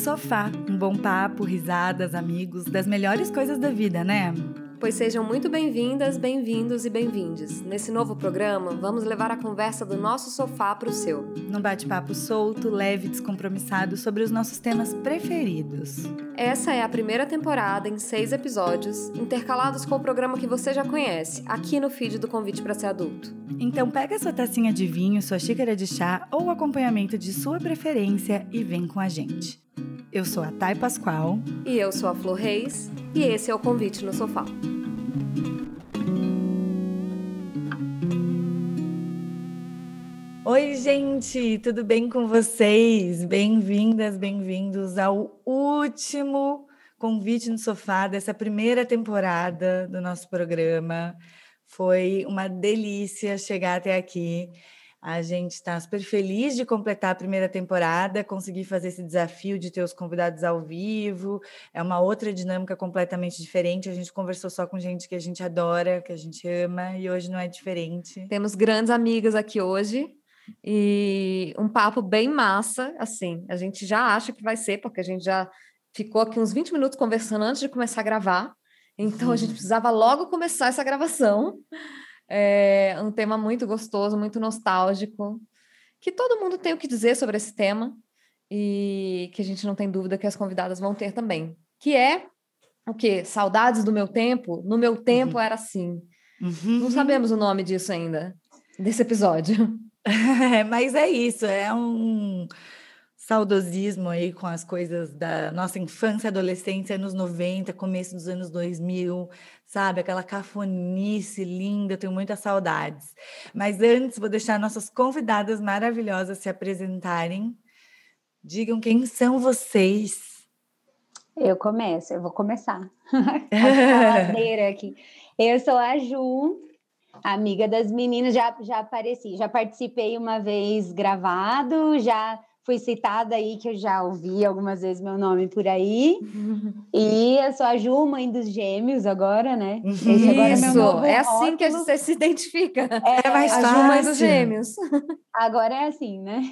Sofá. Um bom papo, risadas, amigos, das melhores coisas da vida, né? Pois sejam muito bem-vindas, bem-vindos e bem-vindes. Nesse novo programa, vamos levar a conversa do nosso sofá para o seu. Num bate-papo solto, leve e descompromissado sobre os nossos temas preferidos. Essa é a primeira temporada em seis episódios, intercalados com o programa que você já conhece, aqui no feed do Convite para Ser Adulto. Então pega sua tacinha de vinho, sua xícara de chá ou acompanhamento de sua preferência e vem com a gente. Eu sou a Thay Pascoal. E eu sou a Flor Reis. E esse é o Convite no Sofá. Oi, gente, tudo bem com vocês? Bem-vindas, bem-vindos ao último Convite no Sofá dessa primeira temporada do nosso programa. Foi uma delícia chegar até aqui. A gente está super feliz de completar a primeira temporada, conseguir fazer esse desafio de ter os convidados ao vivo. É uma outra dinâmica completamente diferente. A gente conversou só com gente que a gente adora, que a gente ama, e hoje não é diferente. Temos grandes amigas aqui hoje e um papo bem massa. Assim, a gente já acha que vai ser, porque a gente já ficou aqui uns 20 minutos conversando antes de começar a gravar. Então a gente precisava logo começar essa gravação. É um tema muito gostoso, muito nostálgico, que todo mundo tem o que dizer sobre esse tema e que a gente não tem dúvida que as convidadas vão ter também. Que é o quê? Saudades do meu tempo? No meu tempo uhum. era assim. Uhum. Não sabemos o nome disso ainda, desse episódio. Mas é isso, é um saudosismo aí com as coisas da nossa infância, adolescência, anos 90, começo dos anos 2000, sabe? Aquela cafonice linda, eu tenho muitas saudades. Mas antes, vou deixar nossas convidadas maravilhosas se apresentarem. Digam quem são vocês. Eu começo, eu vou começar. a aqui. Eu sou a Ju, amiga das meninas, já, já apareci, já participei uma vez gravado, já fui citada aí, que eu já ouvi algumas vezes meu nome por aí. E eu sou a Ju, mãe dos gêmeos agora, né? Esse agora Isso, é, é assim que você se identifica. É, é mais a fácil. Ju, mãe dos gêmeos. Agora é assim, né?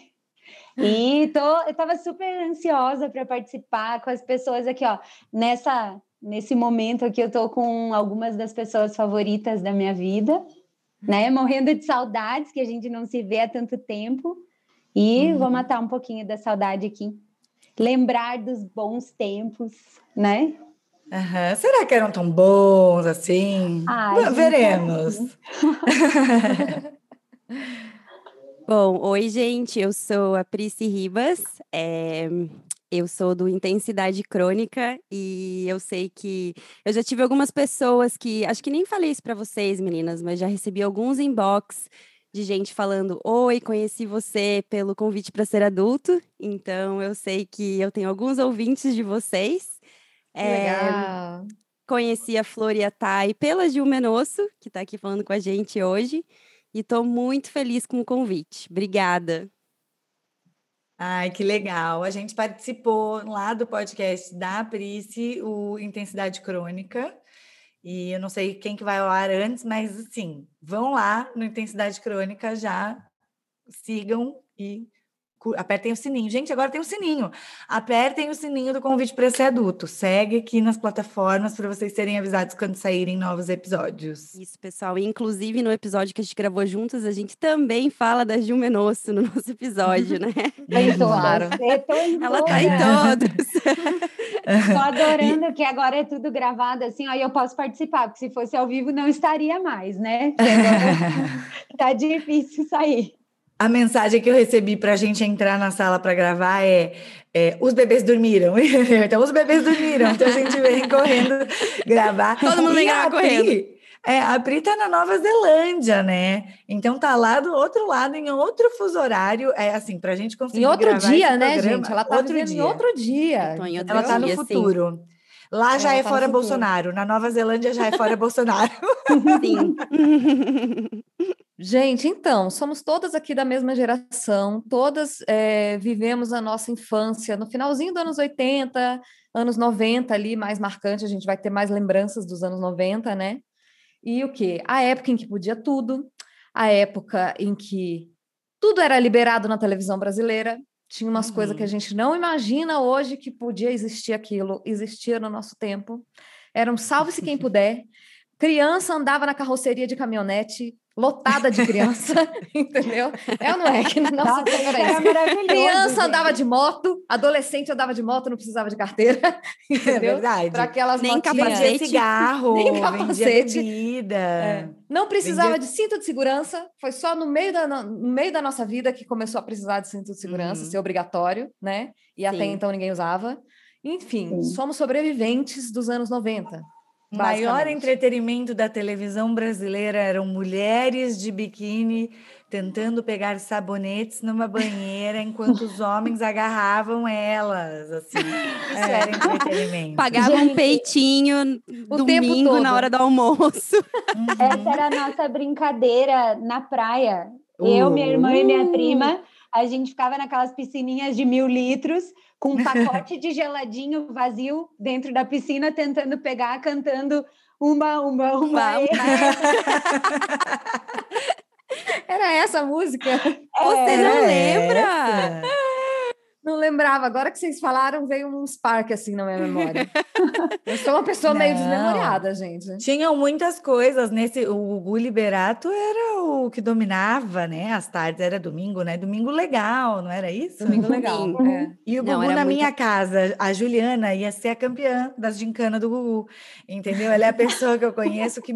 E tô, eu estava super ansiosa para participar com as pessoas aqui, ó. Nessa, nesse momento aqui, eu tô com algumas das pessoas favoritas da minha vida, né? Morrendo de saudades, que a gente não se vê há tanto tempo. E uhum. vou matar um pouquinho da saudade aqui. Lembrar dos bons tempos, né? Uhum. Será que eram tão bons assim? Ai, Veremos. Bom, oi, gente. Eu sou a Prisci Ribas. É, eu sou do Intensidade Crônica e eu sei que eu já tive algumas pessoas que acho que nem falei isso para vocês, meninas, mas já recebi alguns inbox de gente falando: Oi, conheci você pelo convite para ser adulto. Então, eu sei que eu tenho alguns ouvintes de vocês. É, legal. Conheci a Flor e a Thay pela Gil Menosso, que está aqui falando com a gente hoje. E estou muito feliz com o convite. Obrigada. Ai, que legal. A gente participou lá do podcast da Price, o Intensidade Crônica. E eu não sei quem que vai ao ar antes, mas assim, vão lá no Intensidade Crônica já, sigam e apertem o sininho. Gente, agora tem o um sininho. Apertem o sininho do convite para ser adulto. Segue aqui nas plataformas para vocês serem avisados quando saírem novos episódios. Isso, pessoal. inclusive, no episódio que a gente gravou juntas, a gente também fala da Gil Menosso no nosso episódio, né? Bem claro. Ela tá em todos. Tô adorando que agora é tudo gravado assim, aí eu posso participar, porque se fosse ao vivo não estaria mais, né? tá difícil sair. A mensagem que eu recebi para a gente entrar na sala para gravar é, é, os bebês dormiram. então, os bebês dormiram. Então, a gente vem correndo gravar. Todo mundo vem gravar correndo. É, a Pri tá na Nova Zelândia, né? Então tá lá do outro lado, em outro fuso horário. É assim, pra gente conseguir. Em outro dia, né, programa, gente? Ela tá outro dia. em outro dia. Em outro ela tá no futuro. Sim. Lá já é tá fora Bolsonaro, na Nova Zelândia já é fora Bolsonaro. Sim. Gente, então, somos todas aqui da mesma geração, todas é, vivemos a nossa infância no finalzinho dos anos 80, anos 90 ali, mais marcante, a gente vai ter mais lembranças dos anos 90, né? E o quê? A época em que podia tudo, a época em que tudo era liberado na televisão brasileira, Tinha umas coisas que a Uhum. gente não imagina hoje que podia existir aquilo, existia no nosso tempo. Era um salve-se quem puder. Criança andava na carroceria de caminhonete, lotada de criança, entendeu? É ou não é? Que nosso Nossa, era maravilhoso. Criança gente. andava de moto, adolescente andava de moto, não precisava de carteira, É entendeu? verdade. Para aquelas Nem motinhas. capacete. Cigarro, Nem capacete. bebida. É. Não precisava Vendia- de cinto de segurança, foi só no meio, da, no meio da nossa vida que começou a precisar de cinto de segurança, Uhum. ser obrigatório, né? E até Sim. então ninguém usava. Enfim, Sim. somos sobreviventes dos anos 90. O maior entretenimento da televisão brasileira eram mulheres de biquíni tentando pegar sabonetes numa banheira enquanto os homens agarravam elas, assim. Isso É. era entretenimento. Pagava um peitinho o tempo domingo todo. na hora do almoço. Essa era a nossa brincadeira na praia. Eu, minha irmã e minha Uh! prima, a gente ficava naquelas piscininhas de mil litros, com um pacote de geladinho vazio dentro da piscina, tentando pegar, cantando uma, uma, uma. Uma, Era essa a música? Você não lembra? essa. Não lembrava. Agora que vocês falaram, veio um spark assim na minha memória. Eu sou uma pessoa meio Não. desmemoriada, gente. Tinham muitas coisas nesse. O Gugu Liberato era o que dominava, né? As tardes era domingo, né? Domingo legal, não era isso? Domingo legal. Sim. é. E o Não, Gugu era na muito- minha casa, a Juliana ia ser a campeã das gincanas do Gugu, entendeu? Ela é a pessoa que eu conheço que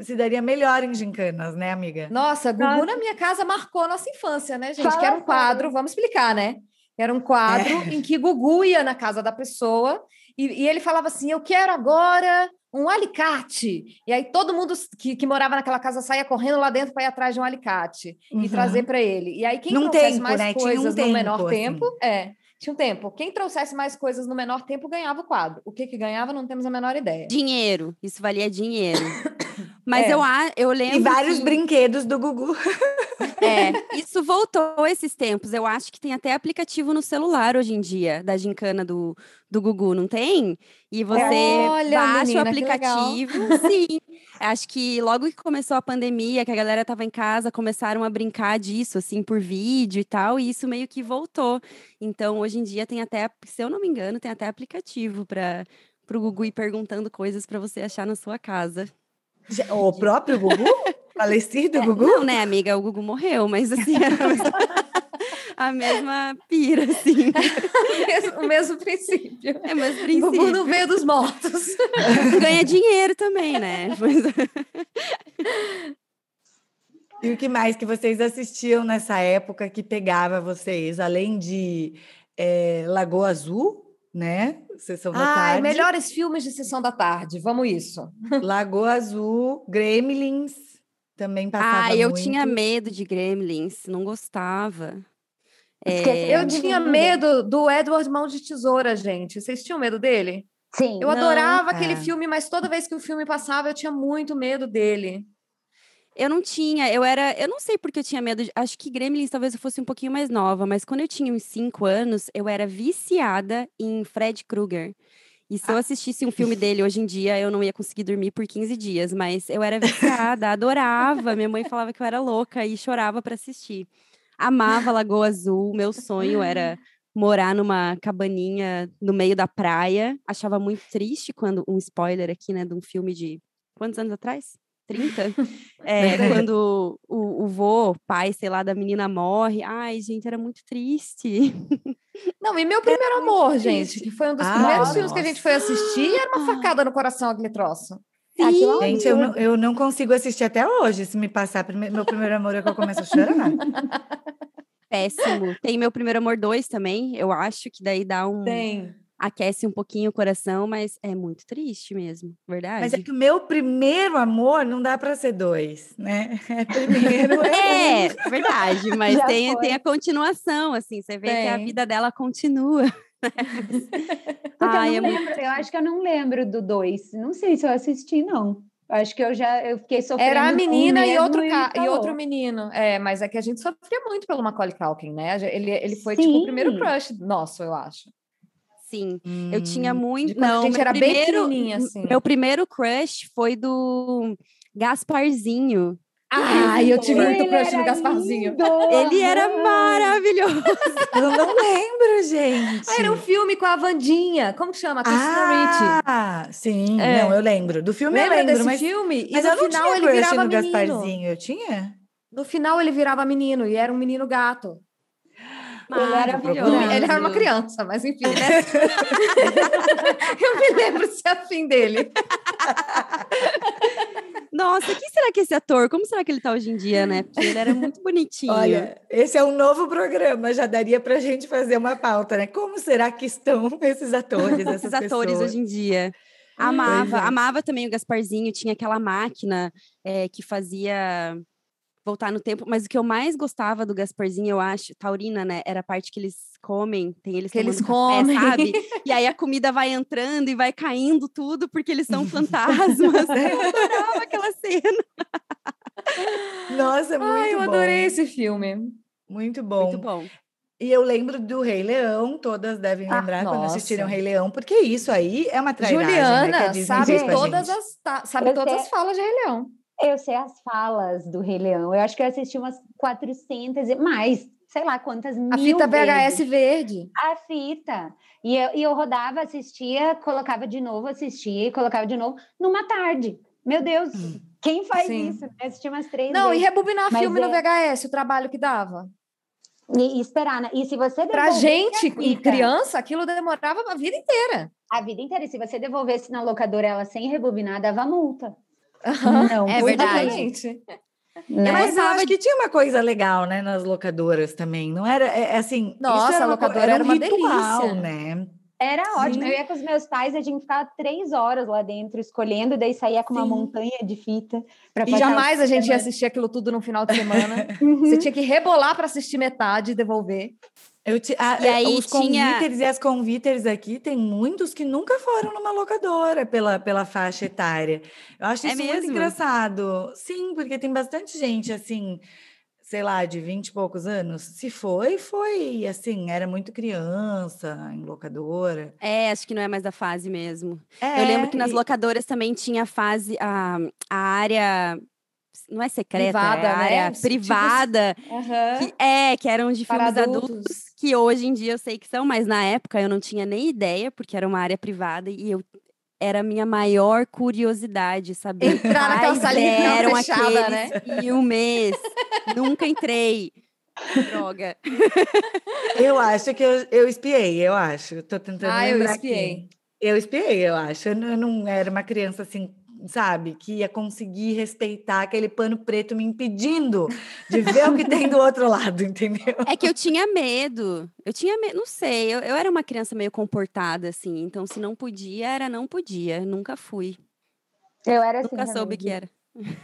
se daria melhor em gincanas, né, amiga? Nossa, Gugu Nossa. na minha casa marcou a nossa infância, né, gente? Fala, que era um quadro, vamos explicar, né? Era um quadro em que Gugu ia na casa da pessoa e, e ele falava assim: Eu quero agora um alicate. E aí todo mundo que, que morava naquela casa saía correndo lá dentro para ir atrás de um alicate e Uhum. trazer para ele. E aí quem Num trouxesse tempo, mais né? Um coisas tempo, no menor assim. tempo, é. Tinha um tempo. Quem trouxesse mais coisas no menor tempo ganhava o quadro. O que que ganhava, não temos a menor ideia. Dinheiro. Isso valia dinheiro. Mas É. eu, eu lembro. E vários que- brinquedos do Gugu. É, isso voltou esses tempos. Eu acho que tem até aplicativo no celular hoje em dia, da gincana do, do Gugu, não tem? E você Olha, baixa menina, o aplicativo. Sim. Acho que logo que começou a pandemia, que a galera tava em casa, começaram a brincar disso, assim, por vídeo e tal, e isso meio que voltou. Então, hoje em dia tem até, se eu não me engano, tem até aplicativo para o Gugu ir perguntando coisas para você achar na sua casa. O próprio Gugu? Falecido Gugu? Não, né, amiga? O Gugu morreu, mas assim, era a mesma, a mesma pira, assim. o, mesmo, o mesmo princípio. É mais Gugu princípio. não veio dos mortos. Ganha dinheiro também, né? Mas- E o que mais que vocês assistiam nessa época que pegava vocês? Além de eh, Lagoa Azul, né? Sessão da Ai, tarde. melhores filmes de sessão da tarde. Vamos isso. Lagoa Azul, Gremlins, também passava Ah, eu muito. tinha medo de Gremlins, não gostava. É, Eu tinha medo do Edward Mão de Tesoura, gente. Vocês tinham medo dele? Sim. Eu Não. adorava aquele É. filme, mas toda vez que o filme passava, eu tinha muito medo dele. eu não tinha, eu era, eu não sei porque eu tinha medo, de, acho que Gremlins talvez eu fosse um pouquinho mais nova, mas quando eu tinha uns 5 anos, eu era viciada em Fred Krueger. E se eu assistisse um filme dele hoje em dia, eu não ia conseguir dormir por 15 dias, mas eu era viciada, adorava. Minha mãe falava que eu era louca e chorava para assistir. Amava Lagoa Azul, meu sonho era morar numa cabaninha no meio da praia. Achava muito triste quando um spoiler aqui, né, de um filme de quantos anos atrás? 30? É, quando o, o vô, pai, sei lá, da menina morre. Ai, gente, era muito triste. Não, e meu primeiro amor, gente, triste. que foi um dos Ah, primeiros filmes que a nossa. gente foi assistir, e era uma facada no coração aquele troço. Aquilo é Gente, eu não, eu não consigo assistir até hoje. Se me passar prime- meu primeiro amor, é que eu começo a chorar. Péssimo. Tem meu primeiro amor 2 também. Eu acho que daí dá um. Tem. Aquece um pouquinho o coração, mas é muito triste mesmo, verdade? Mas é que o meu primeiro amor não dá para ser dois, né? É primeiro. É, verdade, mas Já tem, foi. tem a continuação, assim, você vê que a Tem. vida dela continua. Ai, eu é não muito- lembro, eu acho que eu não lembro do dois. Não sei se eu assisti, não. Acho que eu já eu fiquei sofrendo. Era a menina e outro, ca- e outro menino. É, mas é que a gente sofria muito pelo Macaulay Culkin, né? Ele, ele foi, tipo, o primeiro Sim. crush nosso, eu acho. Sim, eu tinha Hum, muito. Não, gente meu era bem primeiro, pequenininha, assim. Meu primeiro crush foi do Gasparzinho. Ai, eu tive muito crush no Gasparzinho. lindo! Ele era maravilhoso. Eu não lembro, gente. Ah, era um filme com a Vandinha. Como que chama? Christina Ricci. Ah, sim, É. não, eu lembro. Do filme Lembra eu lembro, desse mas, filme? E mas no eu não final tinha ele virava no menino. Gasparzinho, eu tinha? No final ele virava menino e era um menino gato. Ele era Maravilhoso. Ele era uma criança, mas enfim. né? eu me lembro se afim dele. Nossa, quem será que é esse ator? Como será que ele tá hoje em dia, né? Porque ele era muito bonitinho. Olha, esse é um novo programa, já daria pra gente fazer uma pauta, né? Como será que estão esses atores, essas esses atores pessoas? hoje em dia. Amava, é. amava também o Gasparzinho, tinha aquela máquina eh, que fazia voltar no tempo, mas o que eu mais gostava do Gasparzinho, eu acho, Taurina, né, era a parte que eles comem, tem eles Que eles tomando comem. café, sabe? E aí a comida vai entrando e vai caindo tudo, porque eles são fantasmas. eu adorava aquela cena. Nossa, muito Ai, eu bom. adorei esse filme. Muito bom. Muito bom. E eu lembro do Rei Leão, todas devem Ah, lembrar quando assistiram nossa. Rei Leão, porque isso aí é uma trairagem, né, que a Juliana Disney sabe todas gente. as sabe Eu todas sei. as falas de Rei Leão. Eu sei as falas do Rei Leão. Eu acho que eu assisti umas 400 e mais, sei lá quantas A mil fita VHS vezes. verde. A fita. E eu, e eu rodava, assistia, colocava de novo, assistia e colocava de novo numa tarde. Meu Deus, quem faz Sim. isso? Eu assisti umas três Não, e vezes. rebobinar Mas filme no é- VHS, o trabalho que dava. E, e esperar, né? E se você Pra gente, a e fita criança, aquilo demorava a vida inteira. a vida inteira, e se você devolvesse na locadora ela sem rebobinar, dava multa. Não, É verdade. Né? Mas eu acho que tinha uma coisa legal, né, nas locadoras também. Não era, é, é assim... Nossa, isso era a locadora era um uma ritual, delícia. né? Era ótimo. Sim. Eu ia com os meus pais, a gente ficava três horas lá dentro escolhendo, daí saía com uma Sim. montanha de fita. pra E jamais a gente ia assistir aquilo tudo no final de semana. Uhum. Você tinha que rebolar para assistir metade e devolver. Eu ti- ah, E é, aí os tinha- convíters e as convíters aqui, tem muitos que nunca foram numa locadora pela, pela faixa etária. Eu acho É isso muito mesmo? engraçado. Sim, porque tem bastante gente, assim, sei lá, de 20 e poucos anos. Se foi, foi, assim, era muito criança em locadora. É, acho que não é mais da fase mesmo. É, Eu lembro que nas e- locadoras também tinha a fase, a, a área, não é secreta, Privada, é a né? área Tipo, privada, que, é, que eram de Para filmes adultos. adultos. que hoje em dia eu sei que são, mas na época eu não tinha nem ideia, porque era uma área privada e eu era a minha maior curiosidade, saber Entrar naquela salinha eram fechada, né? filmes. Nunca entrei. Droga. Eu acho que eu, eu espiei, eu acho. Tô tentando Ah, eu lembrar aqui. espiei. Eu espiei, eu acho. Eu não, eu não era uma criança assim, sabe, que ia conseguir respeitar aquele pano preto me impedindo de ver o que tem do outro lado, entendeu? É que eu tinha medo. Eu tinha medo, não sei. Eu, eu era uma criança meio comportada, assim. Então, se não podia, era não podia. Nunca fui. Eu era assim. Nunca também, soube que era.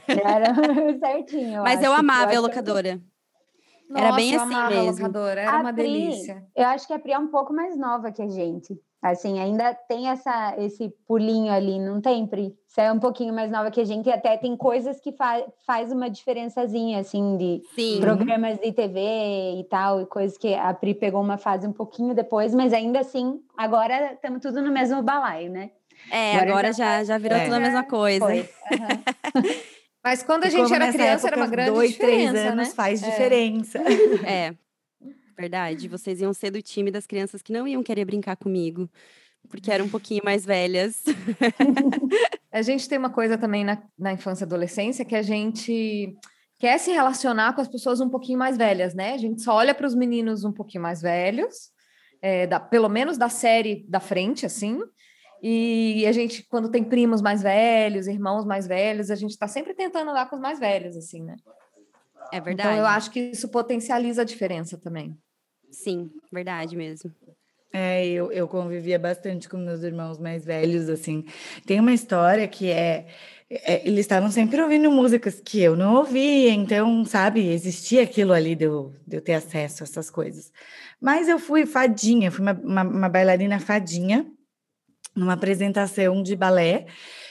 Era certinho. Mas eu amava a acho que- locadora. Era bem eu assim amava mesmo. locadora, era A uma Pri, delícia. Eu acho que a Pri é um pouco mais nova que a gente. Assim, ainda tem essa, esse pulinho ali, não tem, Pri? Você é um pouquinho mais nova que a gente e até tem coisas que fa faz uma diferençazinha, assim, de Sim. programas de TV e tal, e coisas que a Pri pegou uma fase um pouquinho depois, mas ainda assim, agora estamos tudo no mesmo balaio, né? É, Agora agora já já, já virou É. tudo a mesma coisa. Foi. Mas quando a gente era criança, era uma grande dois, diferença, três anos né? faz É. diferença. É, verdade. Vocês iam ser do time das crianças que não iam querer brincar comigo, porque eram um pouquinho mais velhas. A gente tem uma coisa também na, na infância e adolescência que a gente quer se relacionar com as pessoas um pouquinho mais velhas, né? A gente só olha para os meninos um pouquinho mais velhos, é, da, pelo menos da série da frente, assim. E a gente, quando tem primos mais velhos, irmãos mais velhos, a gente está sempre tentando andar com os mais velhos, assim, né? É verdade. Então eu acho que isso potencializa a diferença também. Sim, verdade mesmo. É, eu, eu convivia bastante com meus irmãos mais velhos, assim. Tem uma história que é, é, eles estavam sempre ouvindo músicas que eu não ouvia, então, sabe, existia aquilo ali de eu, de eu ter acesso a essas coisas. Mas eu fui fadinha, fui uma, uma, uma bailarina fadinha, numa apresentação de balé.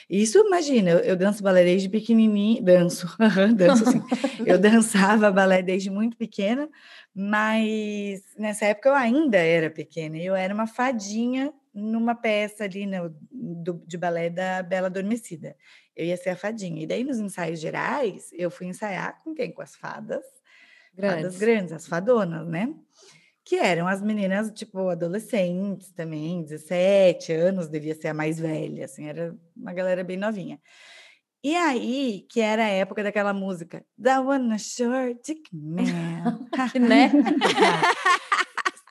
Isso, imagina, eu, eu danço balé desde pequenininha, danço, danço sim. Eu dançava balé desde muito pequena, mas nessa época eu ainda era pequena, eu era uma fadinha numa peça ali no, do, de balé da Bela Adormecida. Eu ia ser a fadinha. E daí, nos ensaios gerais, eu fui ensaiar com quem? Com as fadas. Grandes. Fadas grandes, as fadonas, né? Que eram as meninas, tipo, adolescentes também, 17 anos, devia ser a mais velha, assim, era uma galera bem novinha. E aí, que era a época daquela música, The One Short Dick Man. né?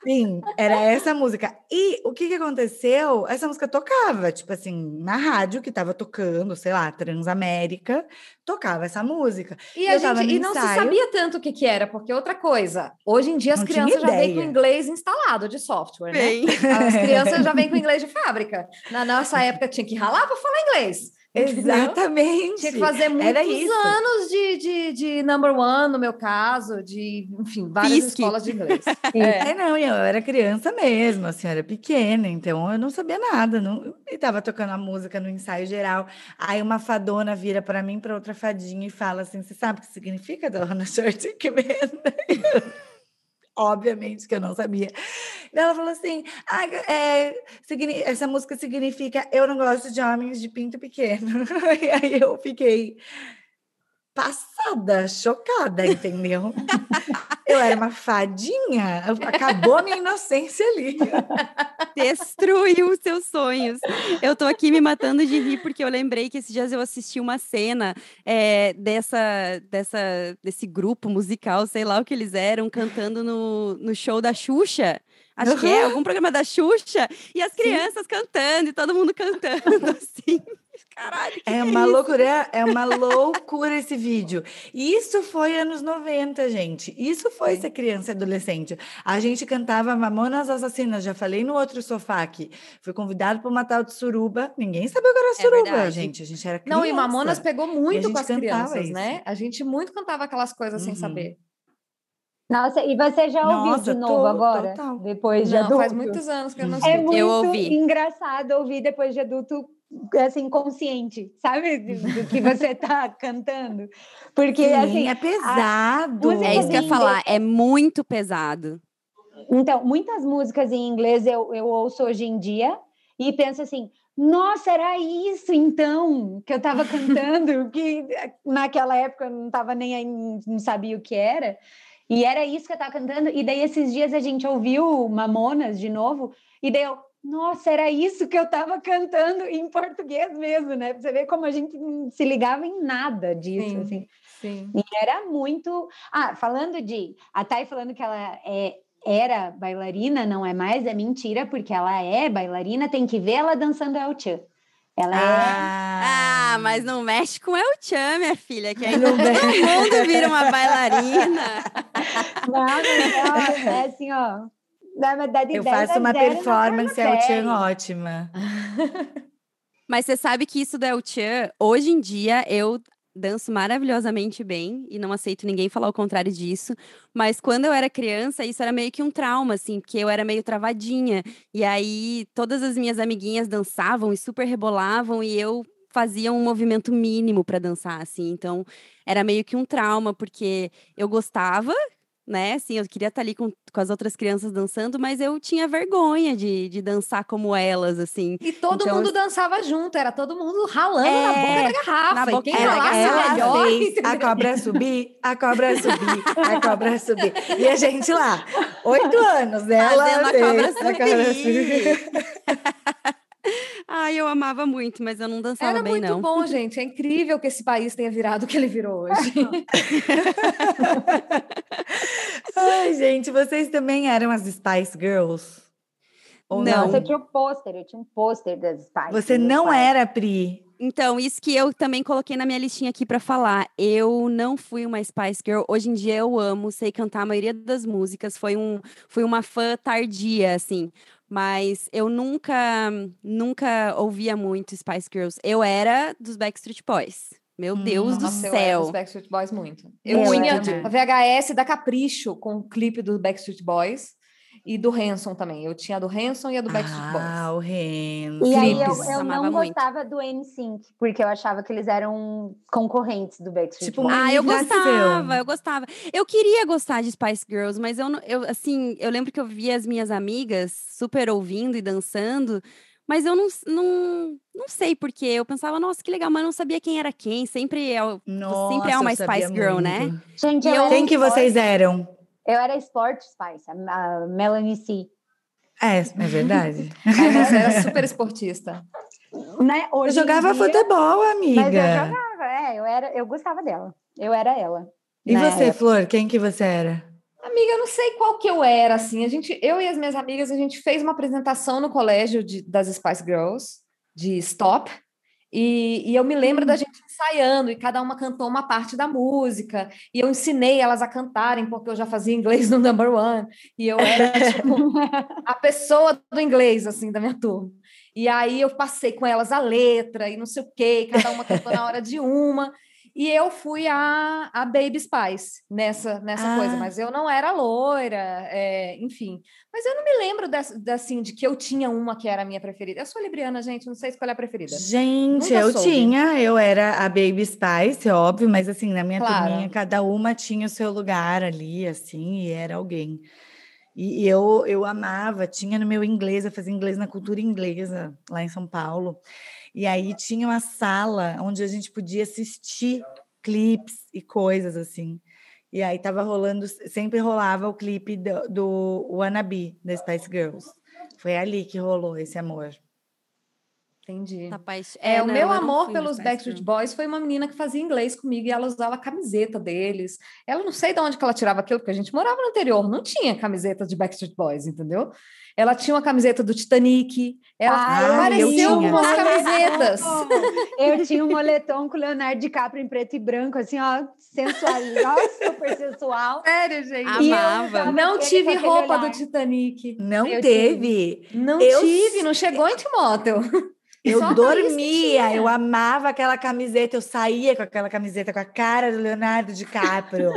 Sim, era essa música. E o que que aconteceu? Essa música tocava, tipo assim, na rádio que tava tocando, sei lá, Transamérica, tocava essa música. E, a gente, e não se sabia tanto o que, que era, porque outra coisa, hoje em dia as crianças já vêm com inglês instalado de software, né? Bem. As crianças já vêm com inglês de fábrica. Na nossa época tinha que ralar para falar inglês. Exatamente. Tinha que fazer muitos anos de, de, de number one, no meu caso, de, enfim, várias Pisque. escolas de inglês. É, não, e eu era criança mesmo, assim, eu era pequena, então eu não sabia nada, não, e tava tocando a música no ensaio geral. Aí uma fadona vira para mim, para outra fadinha e fala assim: "Você sabe o que significa Dona Short que Obviamente que eu não sabia. Ela falou assim: "Ah, é, essa música significa eu não gosto de homens de pinto pequeno. E aí eu fiquei passada, chocada, entendeu? Eu era uma fadinha, acabou a minha inocência ali. Destruiu os seus sonhos. Eu tô aqui me matando de rir porque eu lembrei que esses dias eu assisti uma cena é, dessa, dessa, desse grupo musical, sei lá o que eles eram, cantando no, no show da Xuxa. Acho que é algum programa da Xuxa, e as crianças cantando, e todo mundo cantando, assim. Caralho, que É que uma isso? loucura, é uma loucura esse vídeo. Isso foi anos 90, gente. Isso foi ser criança e adolescente. A gente cantava Mamonas Assassinas, já falei no outro sofá aqui. Fui convidado para uma tal de suruba. Ninguém sabia o que era suruba, verdade. gente. A gente era criança. Não, e Mamonas pegou muito com as crianças, né? isso. A gente muito cantava aquelas coisas sem Uhum. saber. Nossa, e você já ouviu Nossa, de novo to- agora? total. Depois de Não, adulto? faz muitos anos que eu não É escuto. muito Eu ouvi. engraçado ouvir depois de adulto, assim, consciente, sabe? Do, do que você tá cantando. Porque, Sim, assim, é pesado. É isso que eu ia falar, é muito pesado. Então, muitas músicas em inglês eu, eu ouço hoje em dia e penso assim: nossa, era isso então que eu estava cantando, que naquela época eu não estava nem aí, não sabia o que era. E era isso que eu estava cantando. E daí, esses dias, a gente ouviu Mamonas de novo, e daí eu, nossa, era isso que eu estava cantando em português mesmo, né? Você ver como a gente não se ligava em nada disso, Sim. assim. Sim. E era muito. Ah, falando de. A Thay falando que ela é, era bailarina, não é mais, é mentira, porque ela é bailarina, tem que ver ela dançando El Chan. Ela Ah, mas não mexe com El Chan, minha filha, que aí Não todo mundo vira uma bailarina. é. Não, não, não, é assim, ó. Na verdade, Eu 10 a faço uma 0 na performance forma El Chan ótima. Mas você sabe que isso do El Chan, hoje em dia, eu danço maravilhosamente bem e não aceito ninguém falar o contrário disso. Mas quando eu era criança, isso era meio que um trauma, assim, porque eu era meio travadinha. E aí todas as minhas amiguinhas dançavam e super rebolavam e eu fazia um movimento mínimo para dançar, assim. Então era meio que um trauma, porque eu gostava. Né, assim, eu queria estar ali com, com as outras crianças dançando, mas eu tinha vergonha de, de dançar como elas, assim. E todo Então, mundo dançava junto, era todo mundo ralando É, na boca da garrafa. na e boca- quem ralasse ela melhor, fez a cobra subir, a cobra subir, a cobra subir. E a gente lá, oito anos, ela Fazendo a fez cobra a cobra subir. Ai, eu amava muito, mas eu não dançava Era bem, muito não. bom, gente. É incrível que esse país tenha virado o que ele virou hoje. Ai, gente, vocês também eram as Spice Girls? Ou Não. não? Eu tinha um pôster, eu tinha um pôster das Spice. Você não Spice. era, Pri. Então, isso que eu também coloquei na minha listinha aqui pra falar. Eu não fui uma Spice Girl. Hoje em dia eu amo, sei cantar a maioria das músicas. Foi um, fui uma fã tardia, assim. Mas eu nunca, nunca ouvia muito Spice Girls. Eu era dos Backstreet Boys. Meu Hum, Deus do Nossa, eu céu. dos Backstreet Boys muito. Eu Eu tinha a VHS da Capricho com o clipe do Backstreet Boys e do Hanson também. Eu tinha a do Hanson e a do Backstreet Ah, Boys. o Renzo. E aí eu, eu não muito. gostava do NSYNC, porque eu achava que eles eram concorrentes do Backstreet Tipo, Boys. Ah, eu gostava, eu gostava. Eu queria gostar de Spice Girls, mas eu, não- eu assim, eu lembro que eu via as minhas amigas super ouvindo e dançando, Mas eu não, não, não sei porque. Eu pensava, nossa, que legal, mas não sabia quem era quem. Sempre é, Nossa, sempre é uma Spice Girl, né? muito. Gente, E eu Quem que vocês eram? Eu era Sport Spice, a Melanie C. É, é verdade. Você era super esportista. Né? Eu jogava dia- futebol, amiga. Mas eu jogava, é, eu, era, eu gostava dela. Eu era ela. E você, época. Flor, quem que você era? Amiga, eu não sei qual que eu era, assim. A gente, eu e as minhas amigas, a gente fez uma apresentação no colégio de- das Spice Girls, de Stop, e, e eu me lembro da gente ensaiando, e cada uma cantou uma parte da música, e eu ensinei elas a cantarem, porque eu já fazia inglês no number one, e eu era, tipo, a pessoa do inglês, assim, da minha turma. E aí eu passei com elas a letra, e não sei o quê, cada uma cantou na hora de uma, e eu fui a, a Baby Spice nessa, nessa coisa, Ah. mas eu não era loira, é, enfim. Mas eu não me lembro da- assim, de que eu tinha uma que era a minha preferida. Eu sou libriana, gente, não sei escolher a preferida. Gente, Nunca eu soube. tinha, eu era a Baby Spice, óbvio, mas assim, na minha Claro. turminha, cada uma tinha o seu lugar ali, assim, e era alguém. E, e eu, eu amava, tinha no meu inglês, eu fazia inglês na cultura inglesa, lá em São Paulo. E aí tinha uma sala onde a gente podia assistir clipes e coisas assim. E aí tava rolando, sempre rolava o clipe do, do Wannabe, da Spice Girls. Foi ali que rolou esse amor. Entendi. Rapaz, É, o não, meu eu amor pelos Backstreet. Boys foi uma menina que fazia inglês comigo e ela usava a camiseta deles. Ela não sei de onde que ela tirava aquilo, porque a gente morava no interior, não tinha camiseta de Backstreet Boys, entendeu? Ela tinha uma camiseta do Titanic, ela Ah, eu apareceu tinha. com umas camisetas. Eu tinha um moletom com o Leonardo DiCaprio em preto e branco, assim, ó, sensual, super sensual. Sério, gente. E eu Amava. Não tive roupa do. Titanic. Não Eu teve. Não Eu tive, não chegou em Timóteo. Eu Só dormia, eu amava aquela camiseta, eu saía com aquela camiseta com a cara do Leonardo DiCaprio.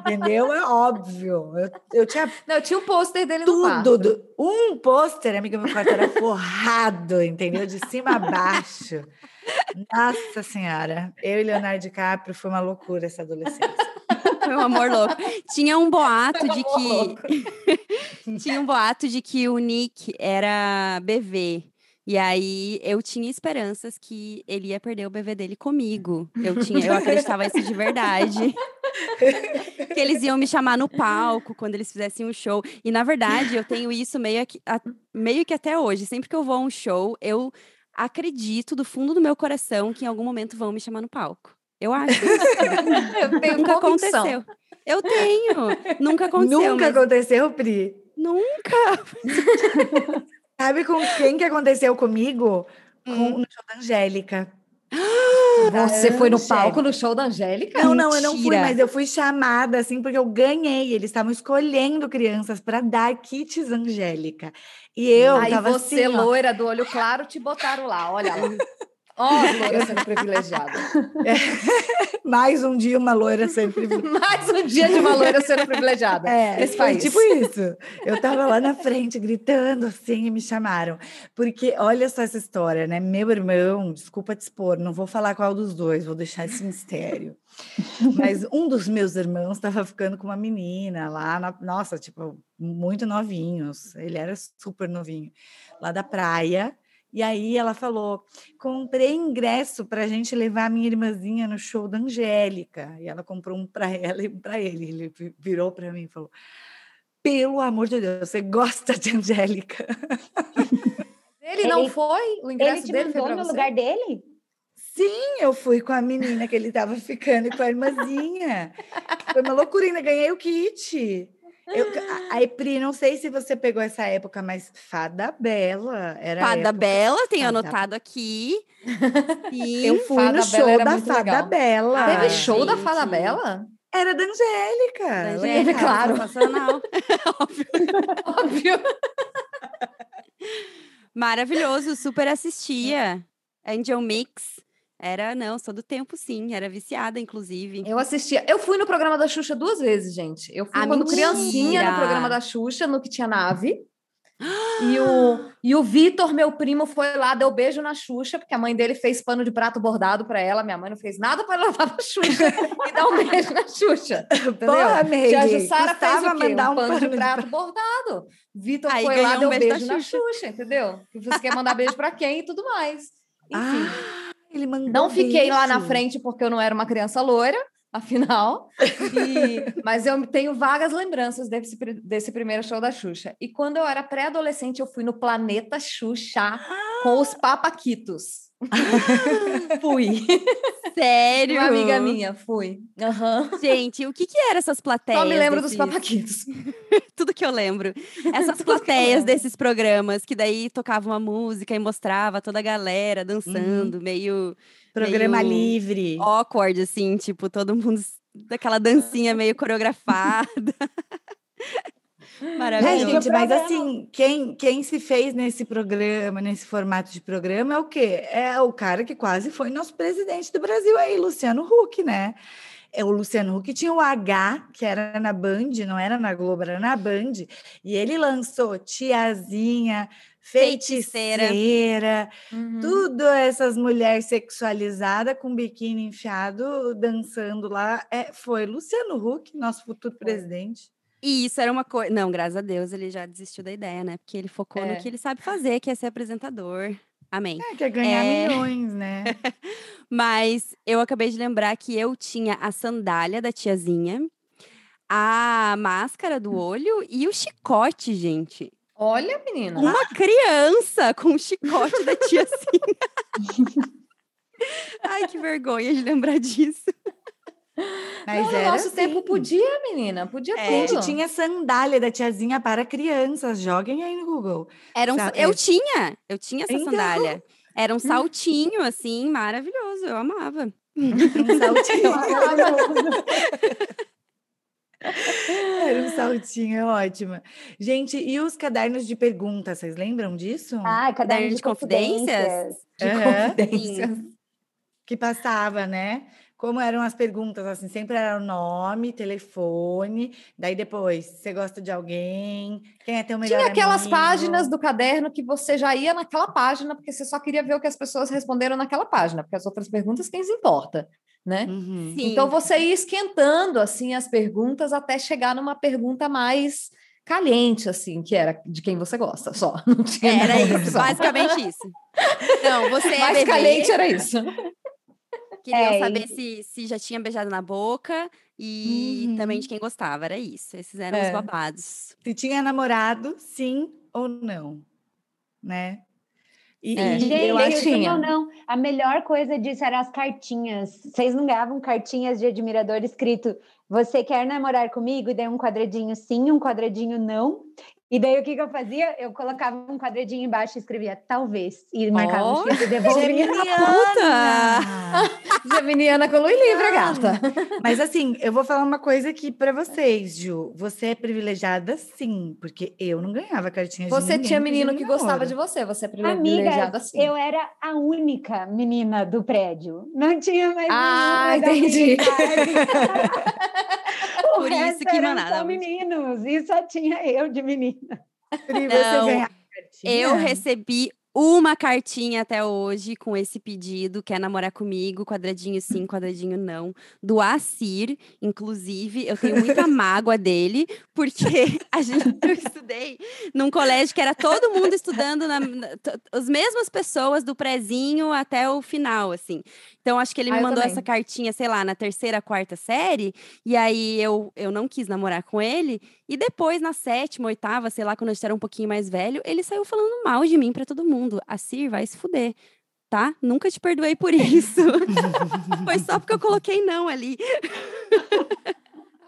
entendeu? É óbvio. Eu, eu tinha Não, eu tinha um pôster dele no quarto. tudo. do- um pôster, amiga, meu quarto era forrado, entendeu? De cima a baixo. Nossa Senhora, eu e Leonardo DiCaprio foi uma loucura essa adolescência. Foi um amor louco. Tinha um boato de Amor que tinha um boato de que o Nick era BV. E aí eu tinha esperanças que ele ia perder o BV dele comigo. Eu tinha, eu acreditava isso de verdade. que eles iam me chamar no palco quando eles fizessem um show. E na verdade, eu tenho isso meio que, meio que até hoje. Sempre que eu vou a um show, eu acredito do fundo do meu coração que em algum momento vão me chamar no palco. Eu acho. Eu tenho Nunca convicção. aconteceu. Eu tenho. Nunca aconteceu. Nunca mas- aconteceu, Pri. Nunca. Sabe com quem que aconteceu comigo? Com, Hum. no show da Angélica. Você foi no palco no show da Angélica? Não, não, eu não fui, Mentira. mas eu fui chamada assim porque eu ganhei. Eles estavam escolhendo crianças para dar kits Angélica. E eu Aí tava você, assim, loira do olho claro, te botaram lá. Olha lá. Ó, a loira sendo privilegiada. mais um dia uma loira sempre. Mais um dia de uma loira sendo privilegiada. É, nesse país. tipo isso. Eu tava lá na frente gritando assim e me chamaram. Porque olha só essa história, né? Meu irmão, desculpa te expor, não vou falar qual dos dois, vou deixar esse mistério. Mas um dos meus irmãos estava ficando com uma menina lá, na- nossa, tipo, muito novinhos. Ele era super novinho, lá da praia. E aí ela falou: comprei ingresso para a gente levar a minha irmãzinha no show da Angélica. E ela comprou um para ela e um para ele. Ele vi- virou para mim e falou: pelo amor de Deus, você gosta de Angélica? Ele não Ele- foi? O Ele ingresso te dele foi no você? lugar dele? Sim, eu fui com a menina que ele estava ficando e com a irmãzinha. Foi uma loucura, ainda ganhei o kit. Eu, a, a Pri, não sei se você pegou essa época, mas Fada Bela era. a Fada época- Bela, tenho Fada- anotado aqui. Sim. Eu fui Fada no Bela show da Fada legal. Bela. Teve Ah, show da gente. Fada Bela? Era da Angélica. Da Angélica, claro. sensacional. Óbvio. Óbvio. Maravilhoso, super assistia. Angel Mix. Era, não, sou do tempo, sim. Era viciada, inclusive. Eu assistia. Eu fui no programa da Xuxa duas vezes, gente. Eu fui Ah, quando mentira! criancinha no programa da Xuxa, no que tinha nave. E o, e o Vitor, meu primo, foi lá, deu beijo na Xuxa, porque a mãe dele fez pano de prato bordado para ela. Minha mãe não fez nada para levar a Xuxa e dar um beijo na Xuxa. Porra, Meire, Tia Jussara fez o quê? mandar Um um pano, pano de de prato bordado. Vitor Aí foi lá, ganhou deu um beijo beijo, na Xuxa. Entendeu? Que você quer mandar beijo para quem e tudo mais. Enfim, Ah, ele mandou não fiquei lá na frente porque eu não era uma criança loira, afinal. E- mas eu tenho vagas lembranças desse, desse primeiro show da Xuxa. E quando eu era pré-adolescente, eu fui no Planeta Xuxa com os Papaquitos. fui. Sério? Uma amiga minha, fui. Aham. Gente, o que que eram essas plateias? Só me lembro dos desses- Papaquitos. Tudo que eu lembro. Essas plateias lembro. desses programas, que daí tocava uma música e mostrava toda a galera Uhum. dançando, meio Programa meio livre. awkward, assim, tipo, todo mundo daquela dancinha meio coreografada. É, Maravilhoso. gente, mas assim, quem, quem se fez nesse programa, nesse formato de programa, é o quê? É o cara que quase foi nosso presidente do Brasil aí, Luciano Huck, né? É, o Luciano Huck tinha o H, que era na Band, não era na Globo, era na Band, e ele lançou Tiazinha, Feiticeira. Feiticeira, Uhum. tudo essas mulheres sexualizadas com biquíni enfiado, dançando lá. É, foi Luciano Huck, nosso futuro presidente. E isso era uma coisa. Não, graças a Deus ele já desistiu da ideia, né? Porque ele focou É. no que ele sabe fazer, que é ser apresentador. Amém. É, quer ganhar É. milhões, né? Mas eu acabei de lembrar que eu tinha a sandália da tiazinha, a máscara do olho e o chicote, gente. Olha, menina. Uma criança com o chicote da tiazinha. Ai, que vergonha de lembrar disso. Mas Não, no nosso assim. tempo podia, menina. Podia É. tudo. Gente, tinha sandália da tiazinha para crianças. Joguem aí no Google. Era um, eu tinha, eu tinha essa Então. sandália. Era um saltinho, assim, maravilhoso. Eu amava. Um saltinho. Era um saltinho, é ótimo. Gente, e os cadernos de perguntas, vocês lembram disso? Ah, caderno Caderno de de confidências? confidências. De Aham. confidências. Que passava, né? Como eram as perguntas, assim, sempre era o nome, telefone, daí depois, você gosta de alguém, quem é teu melhor Tinha aquelas amigo? páginas do caderno que você já ia naquela página, porque você só queria ver o que as pessoas responderam naquela página, porque as outras perguntas, quem se importa, né? Uhum. Sim. Então você ia esquentando assim as perguntas até chegar numa pergunta mais caliente, assim, que era de quem você gosta, só. Não tinha Era isso, opção. basicamente isso. Não, você é Mais bebê, caliente era isso. Queriam É, saber e- se, se já tinha beijado na boca e também Uhum. de quem gostava, era isso. Esses eram os É. babados. Se tinha namorado, sim ou não, né? E, É. e Gente, eu tinha. não, não. A melhor coisa disso eram as cartinhas. Vocês não ganhavam cartinhas de admirador escrito você quer namorar comigo? E daí um quadradinho sim, um quadradinho não. E daí o que, que eu fazia? Eu colocava um quadradinho embaixo e escrevia talvez. E marcava Ó, o X e devolvia. Geminiana! Geminiana com Lui Livre, gata. Mas assim, eu vou falar uma coisa aqui pra vocês, Ju. Você é privilegiada, sim, porque eu não ganhava cartinha de Você ninguém tinha no menino que gostava de você, você é privilegiada Amiga, assim. eu era a única menina do prédio. Não tinha mais Ah, entendi. o Por resto isso que eram manada. só meninos. E só tinha eu de menina. Não? Eu recebi uma cartinha até hoje com esse pedido, quer namorar comigo, quadradinho sim, quadradinho não, do Assir, inclusive, eu tenho muita mágoa dele, porque a gente, eu estudei num colégio que era todo mundo estudando, na, na- t- as mesmas pessoas do prezinho até o final, assim. Então, acho que ele me Ah, eu mandou essa cartinha, sei lá, na terceira, quarta série, e aí eu, eu não quis namorar com ele, e depois, na sétima, oitava, sei lá, quando a gente era um pouquinho mais velho, ele saiu falando mal de mim pra todo mundo. A Cir vai se fuder, tá? Nunca te perdoei por isso. Foi só porque eu coloquei não ali.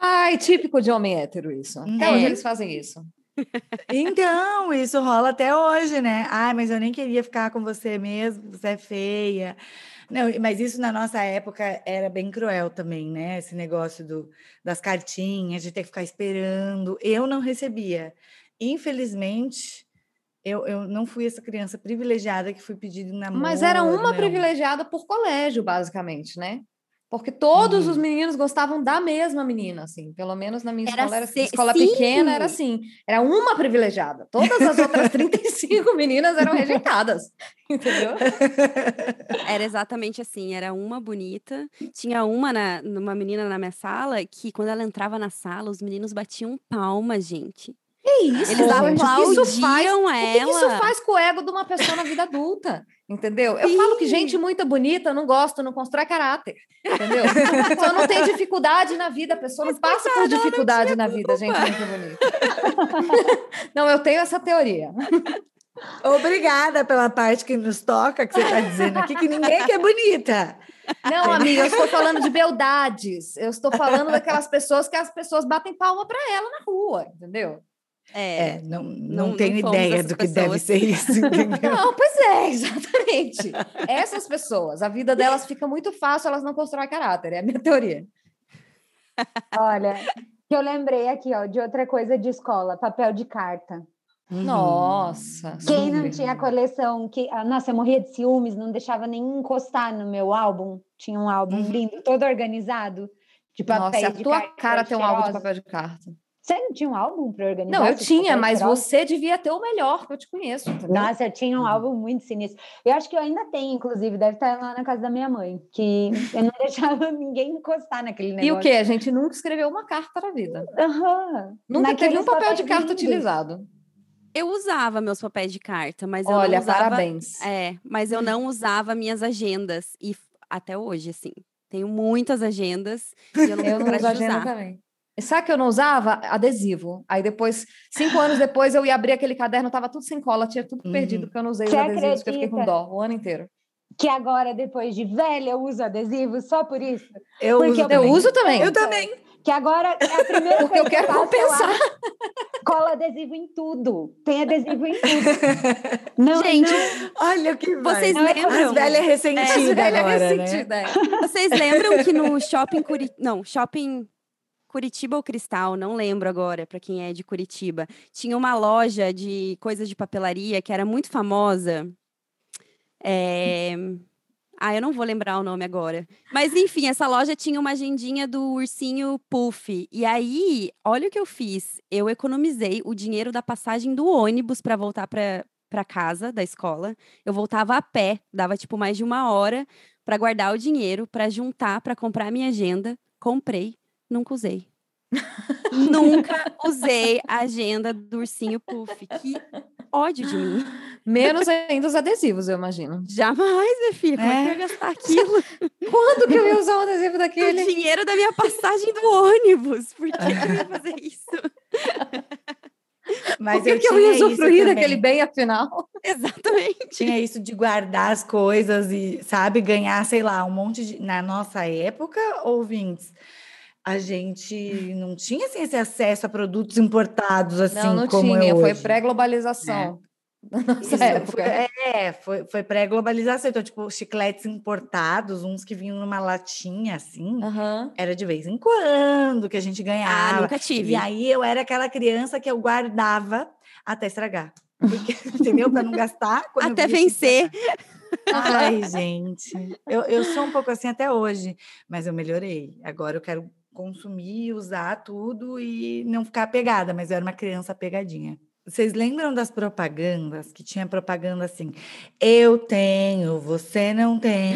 Ai, típico de homem hétero isso. Até É. hoje eles fazem isso. Então, isso rola até hoje, né? Ai, mas eu nem queria ficar com você mesmo, você é feia. Não, mas isso na nossa época era bem cruel também, né? Esse negócio do, das cartinhas, de ter que ficar esperando. Eu não recebia. Infelizmente, eu, eu não fui essa criança privilegiada que fui pedido namoro. Mas era uma não. privilegiada por colégio, basicamente, né? Porque todos os meninos gostavam da mesma menina, assim. Pelo menos na minha Era escola, era assim, escola sim! pequena, era assim. Era uma privilegiada. Todas as outras 35 meninas eram rejeitadas. Entendeu? Era exatamente assim, era uma bonita. Tinha uma, na, uma menina na minha sala que quando ela entrava na sala, os meninos batiam palma, gente. Que isso, Eles que isso faz aplaudiam O que isso ela. faz com o ego de uma pessoa na vida adulta? Entendeu? Eu Sim. falo que gente muito bonita, não gosto, não constrói caráter. Entendeu? Pessoa não tem dificuldade na vida, a pessoa não passa por dificuldade na vida, gente muito bonita. Não, eu tenho essa teoria. Obrigada pela parte que nos toca, que você está dizendo aqui, que ninguém que é bonita. Não, amiga, eu estou falando de beldades. Eu estou falando daquelas pessoas que as pessoas batem palma para ela na rua, entendeu? É, É, não, não, não tenho fomos ideia do que deve pessoas. ser isso, entendeu? Não, pois é, exatamente. Essas pessoas, a vida delas fica muito fácil, elas não constroem caráter, é a minha teoria. Olha, que eu lembrei aqui, ó, de outra coisa de escola, papel de carta. Uhum. Nossa. Quem não tinha a coleção, que, ah, nossa, eu morria de ciúmes, não deixava nem encostar no meu álbum. Tinha um álbum Uhum. lindo, todo organizado, de papéis Nossa, a de tua carta cara tem um álbum de papel de carta. Você não tinha um álbum para organizar? Não, eu tinha, mas você devia ter o melhor, que eu te conheço. entendeu? Nossa, eu tinha um álbum muito sinistro. Eu acho que eu ainda tenho, inclusive, deve estar lá na casa da minha mãe, que eu não deixava ninguém encostar naquele negócio. E o que? A gente nunca escreveu uma carta na vida. Aham. Nunca teve um Naqueles papel de carta lindos. utilizado. eu usava meus papéis de carta, mas eu Olha, não usava. parabéns. É, mas eu não usava minhas agendas. E até hoje, assim. Tenho muitas agendas e eu não Eu tenho não uso agenda usar. também. Sabe que eu não usava? Adesivo. Aí depois, cinco anos depois, eu ia abrir aquele caderno, tava tudo sem cola, tinha tudo Uhum. perdido, porque eu não usei os Você adesivos, que eu fiquei com acredita? dó o ano inteiro. Que agora, depois de velha, eu uso adesivo só por isso. Eu Porque uso eu Eu também. uso também. Eu também. Que agora é a primeira Porque eu quero faço, compensar. cola adesivo em tudo. Tem adesivo em tudo. Não, Gente, não, Olha o que vai. Vocês As lembram? velhas ressentidas Essa velha agora, né? ressentida, é. Vocês lembram que no shopping Curi... não, shopping Curitiba ou Cristal, não lembro agora, para quem é de Curitiba, tinha uma loja de coisas de papelaria que era muito famosa. É... Ah, eu não vou lembrar o nome agora. Mas enfim, essa loja tinha uma agendinha do ursinho Puff. E aí, olha o que eu fiz. Eu economizei o dinheiro da passagem do ônibus para voltar para para casa da escola. Eu voltava a pé, dava tipo mais de uma hora para guardar o dinheiro, para juntar, para comprar a minha agenda. Comprei, nunca usei. nunca usei a agenda do ursinho Puff. Que ódio de mim. Menos ainda os adesivos, eu imagino. Jamais, minha filha. Como é, que eu É. ia gastar aquilo? Quando que eu ia usar um adesivo O daquele? dinheiro da minha passagem do ônibus. Por que, que eu ia fazer isso? Mas Por que, eu que eu ia usufruir daquele bem, afinal? Exatamente. Tinha isso de guardar as coisas e, sabe, ganhar, sei lá, um monte de. Na nossa época, ouvintes, a gente não tinha assim, esse acesso a produtos importados assim não, não como tinha. é Foi hoje. pré-globalização. Nossa Isso, época. foi- é, foi, foi pré-globalização. Então, tipo, chicletes importados, uns que vinham numa latinha, assim, Aham. era de vez em quando que a gente Ah, ganhava. nunca tive. E aí eu era aquela criança que eu guardava até estragar. Porque, entendeu? Para não gastar. Até vencer. Ai, gente. Eu, eu sou um pouco assim até hoje, mas eu melhorei. Agora eu quero consumir, usar tudo e não ficar apegada, mas eu era uma criança apegadinha. Vocês lembram das propagandas que tinha propaganda assim? Eu tenho, você não tem.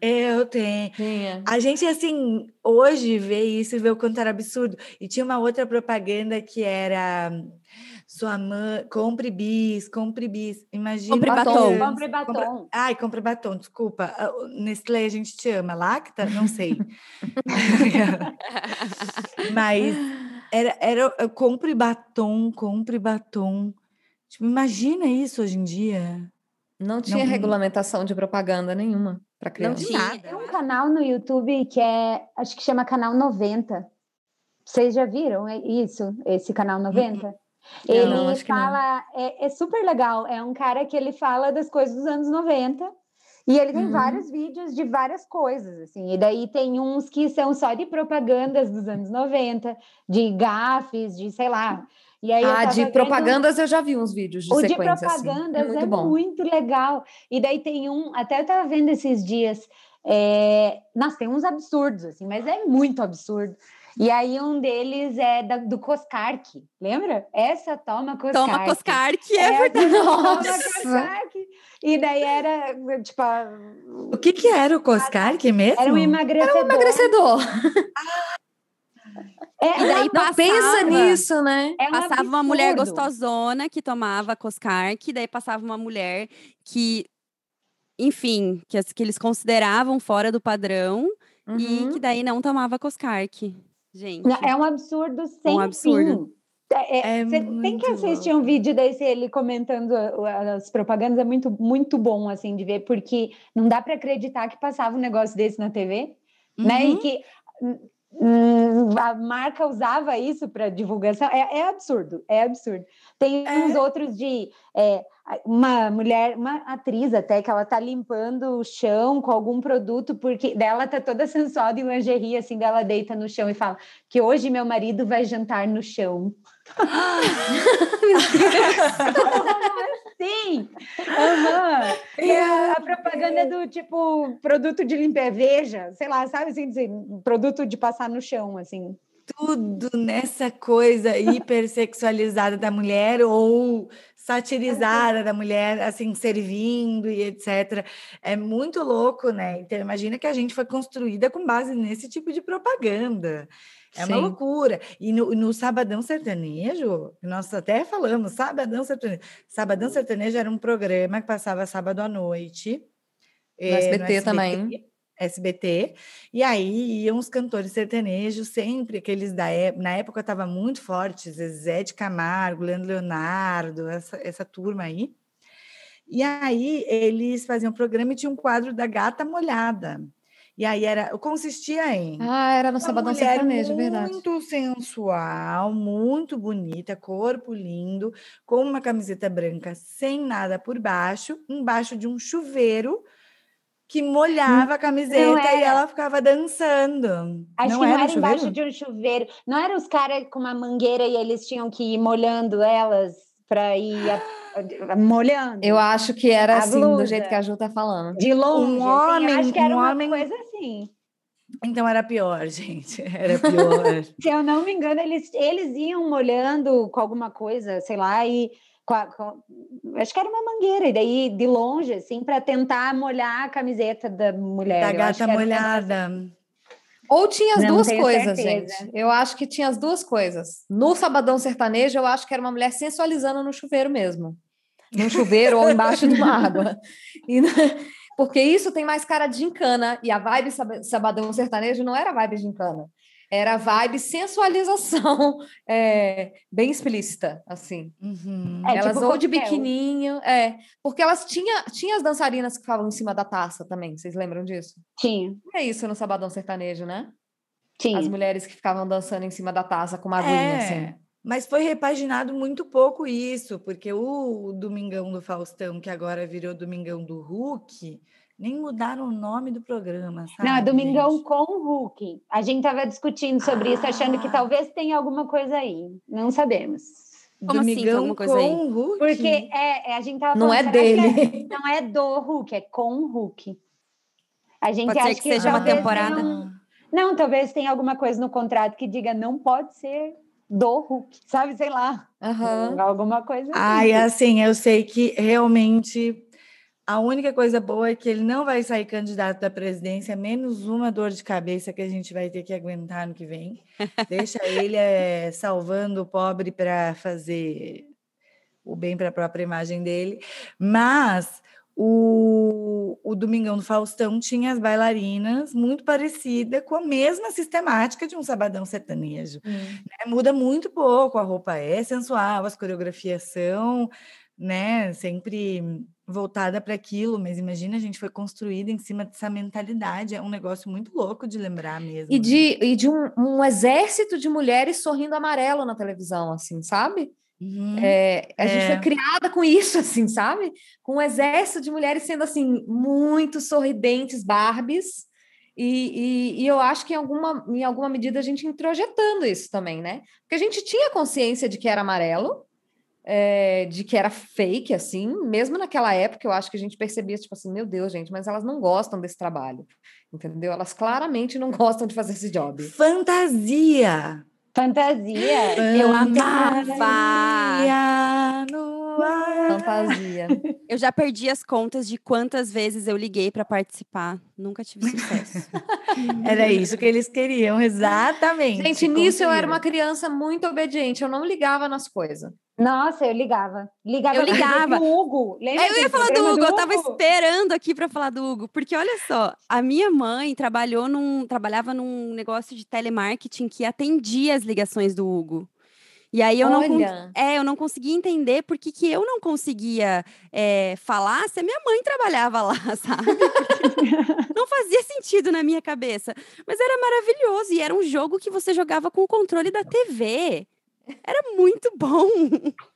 Eu tenho. Tinha. A gente, assim, hoje vê isso e vê o quanto era absurdo. E tinha uma outra propaganda que era sua mãe, compre bis, compre bis. Imagina. Compre batom. Compre batom. Ai, compre batom, desculpa. Ah, Nestlé a gente te ama. Lacta? Não sei. Mas era, era compre batom, compre batom. Tipo, imagina isso hoje em dia. Não tinha Não- regulamentação de propaganda nenhuma para Não criança. tinha Tinha. Tem um canal no YouTube que é, acho que chama Canal 90. Vocês já viram é isso, esse Canal 90? Ele Não, fala, é, é super legal. É um cara que ele fala das coisas dos anos 90 e ele tem Uhum. vários vídeos de várias coisas, assim. E daí tem uns que são só de propagandas dos anos 90, de gafes, de sei lá. E aí Ah, tava de vendo- propagandas eu já vi uns vídeos de o de sequência assim. propagandas É muito é bom. muito legal. E daí tem um, até eu estava vendo esses dias, É, nossa, tem uns absurdos, assim, mas é muito absurdo. E aí um deles é da, do Coscarque, lembra? Essa toma Coscarque. Toma Coscarque, é, é verdade. Toma Coscarque. E daí era, tipo... O que que era o Coscarque mesmo? Era um emagrecedor. Era um emagrecedor. É, e daí passava, pensa nisso, né? É um passava absurdo. uma mulher gostosona que tomava Coscarque, daí passava uma mulher que, enfim, que, que eles consideravam fora do padrão uhum. e que daí não tomava Coscarque. Gente. É um absurdo sem um absurdo. fim. É, é tem que assistir um vídeo desse ele comentando as propagandas é muito muito bom assim de ver porque não dá para acreditar que passava um negócio desse na TV, uhum. né? E uhum. que a marca usava isso para divulgação. É, é, absurdo, é absurdo. Tem é. uns outros de é, uma mulher, uma atriz até, que ela tá limpando o chão com algum produto, porque dela tá toda sensual de lingerie, assim, dela deita no chão e fala que hoje meu marido vai jantar no chão. Sim! Uhum. E a, a, propaganda do tipo produto de limpeza, veja, sei lá, sabe assim, produto de passar no chão, assim tudo nessa coisa hipersexualizada da mulher ou satirizada da mulher, assim, servindo e etc. É muito louco, né? Então, imagina que a gente foi construída com base nesse tipo de propaganda. É Sim. uma loucura. E no, no, Sabadão Sertanejo, nós até falamos, Sabadão Sertanejo. Sabadão Sertanejo era um programa que passava sábado à noite. No é, SBT, no SBT também. SBT, e aí iam os cantores sertanejos, sempre aqueles da época, na época estava muito forte, Zezé de Camargo, Leandro Leonardo, essa, essa turma aí. E aí eles faziam um programa e tinha um quadro da gata molhada. E aí era, consistia em. Ah, era no Sabadão Sertanejo, verdade. Muito sensual, muito bonita, corpo lindo, com uma camiseta branca sem nada por baixo, embaixo de um chuveiro que molhava a camiseta e ela ficava dançando. Acho não que não era, era embaixo de um chuveiro. Não eram os caras com uma mangueira e eles tinham que ir molhando elas para ir a, a, molhando. Eu acho que era assim, blusa. do jeito que a Ju tá falando. De longe. Um homem, assim, acho que era um uma homem... coisa assim. Então era pior, gente. Era pior. Se eu não me engano, eles, eles iam molhando com alguma coisa, sei lá, e com a, com, acho que era uma mangueira, e daí de longe, assim, para tentar molhar a camiseta da mulher. Da gata molhada. Ou tinha as Não duas coisas, certeza. gente. Eu acho que tinha as duas coisas. No Sabadão Sertanejo, eu acho que era uma mulher sensualizando no chuveiro mesmo. No chuveiro ou embaixo de uma água. E, porque isso tem mais cara de gincana. E a vibe Sabadão Sertanejo não era vibe de gincana era vibe sensualização é, bem explícita, assim. Uhum. É, elas tipo ou de biquininho, é, porque elas tinham tinha as dançarinas que ficavam em cima da taça também, vocês lembram disso? Tinha. É isso no Sabadão Sertanejo, né? Tinha. As mulheres que ficavam dançando em cima da taça com uma aguinha, é. assim. Mas foi repaginado muito pouco isso, porque o Domingão do Faustão, que agora virou Domingão do Hulk, nem mudaram o nome do programa, sabe? Não, é Domingão gente? com o Hulk. A gente estava discutindo sobre ah. isso, achando que ah. talvez tenha alguma coisa aí. Não sabemos. Como Domingão assim, alguma coisa aí? Hulk? Porque é, é, a gente tava Não é dele. É, não é do Hulk, é com o Hulk. A gente pode acha ser que, que seja uma temporada. Não, não, talvez tenha alguma coisa no contrato que diga não pode ser do Hulk, sabe? Sei lá. Uhum. Alguma coisa assim. Ai, assim, eu sei que realmente a única coisa boa é que ele não vai sair candidato da presidência, menos uma dor de cabeça que a gente vai ter que aguentar no que vem. Deixa ele é, salvando o pobre para fazer o bem para a própria imagem dele. Mas o, o Domingão do Faustão tinha as bailarinas muito parecida com a mesma sistemática de um sabadão sertanejo. Hum. Né? Muda muito pouco, a roupa é sensual, as coreografias são né, sempre voltada para aquilo, mas imagina, a gente foi construída em cima dessa mentalidade, é um negócio muito louco de lembrar mesmo. E de, e de um, um exército de mulheres sorrindo amarelo na televisão, assim, sabe? Uhum. É, a é. gente foi é. criada com isso, assim, sabe? Com um exército de mulheres sendo, assim, muito sorridentes, Barbies, e, e, e, eu acho que em alguma, em alguma medida a gente introjetando isso também, né? Porque a gente tinha consciência de que era amarelo, é, de que era fake, assim, mesmo naquela época, eu acho que a gente percebia, tipo assim, meu Deus, gente, mas elas não gostam desse trabalho, entendeu? Elas claramente não gostam de fazer esse job. Fantasia! Fantasia! Eu amava! Fantasia no ar. Fantasia. Eu já perdi as contas de quantas vezes eu liguei para participar. Nunca tive sucesso. Era isso que eles queriam, exatamente. Gente, nisso eu era uma criança muito obediente, eu não ligava nas coisas. Nossa, eu ligava. Ligava Eu ligava. do Hugo. Lembra eu ia do falar do programa Hugo, eu tava Hugo? esperando aqui para falar do Hugo, porque olha só, a minha mãe trabalhou num, trabalhava num negócio de telemarketing que atendia as ligações do Hugo. E aí eu não, é, eu não conseguia entender por que, que eu não conseguia é, falar se a minha mãe trabalhava lá, sabe? Não fazia sentido na minha cabeça. Mas era maravilhoso e era um jogo que você jogava com o controle da TV. Era muito bom.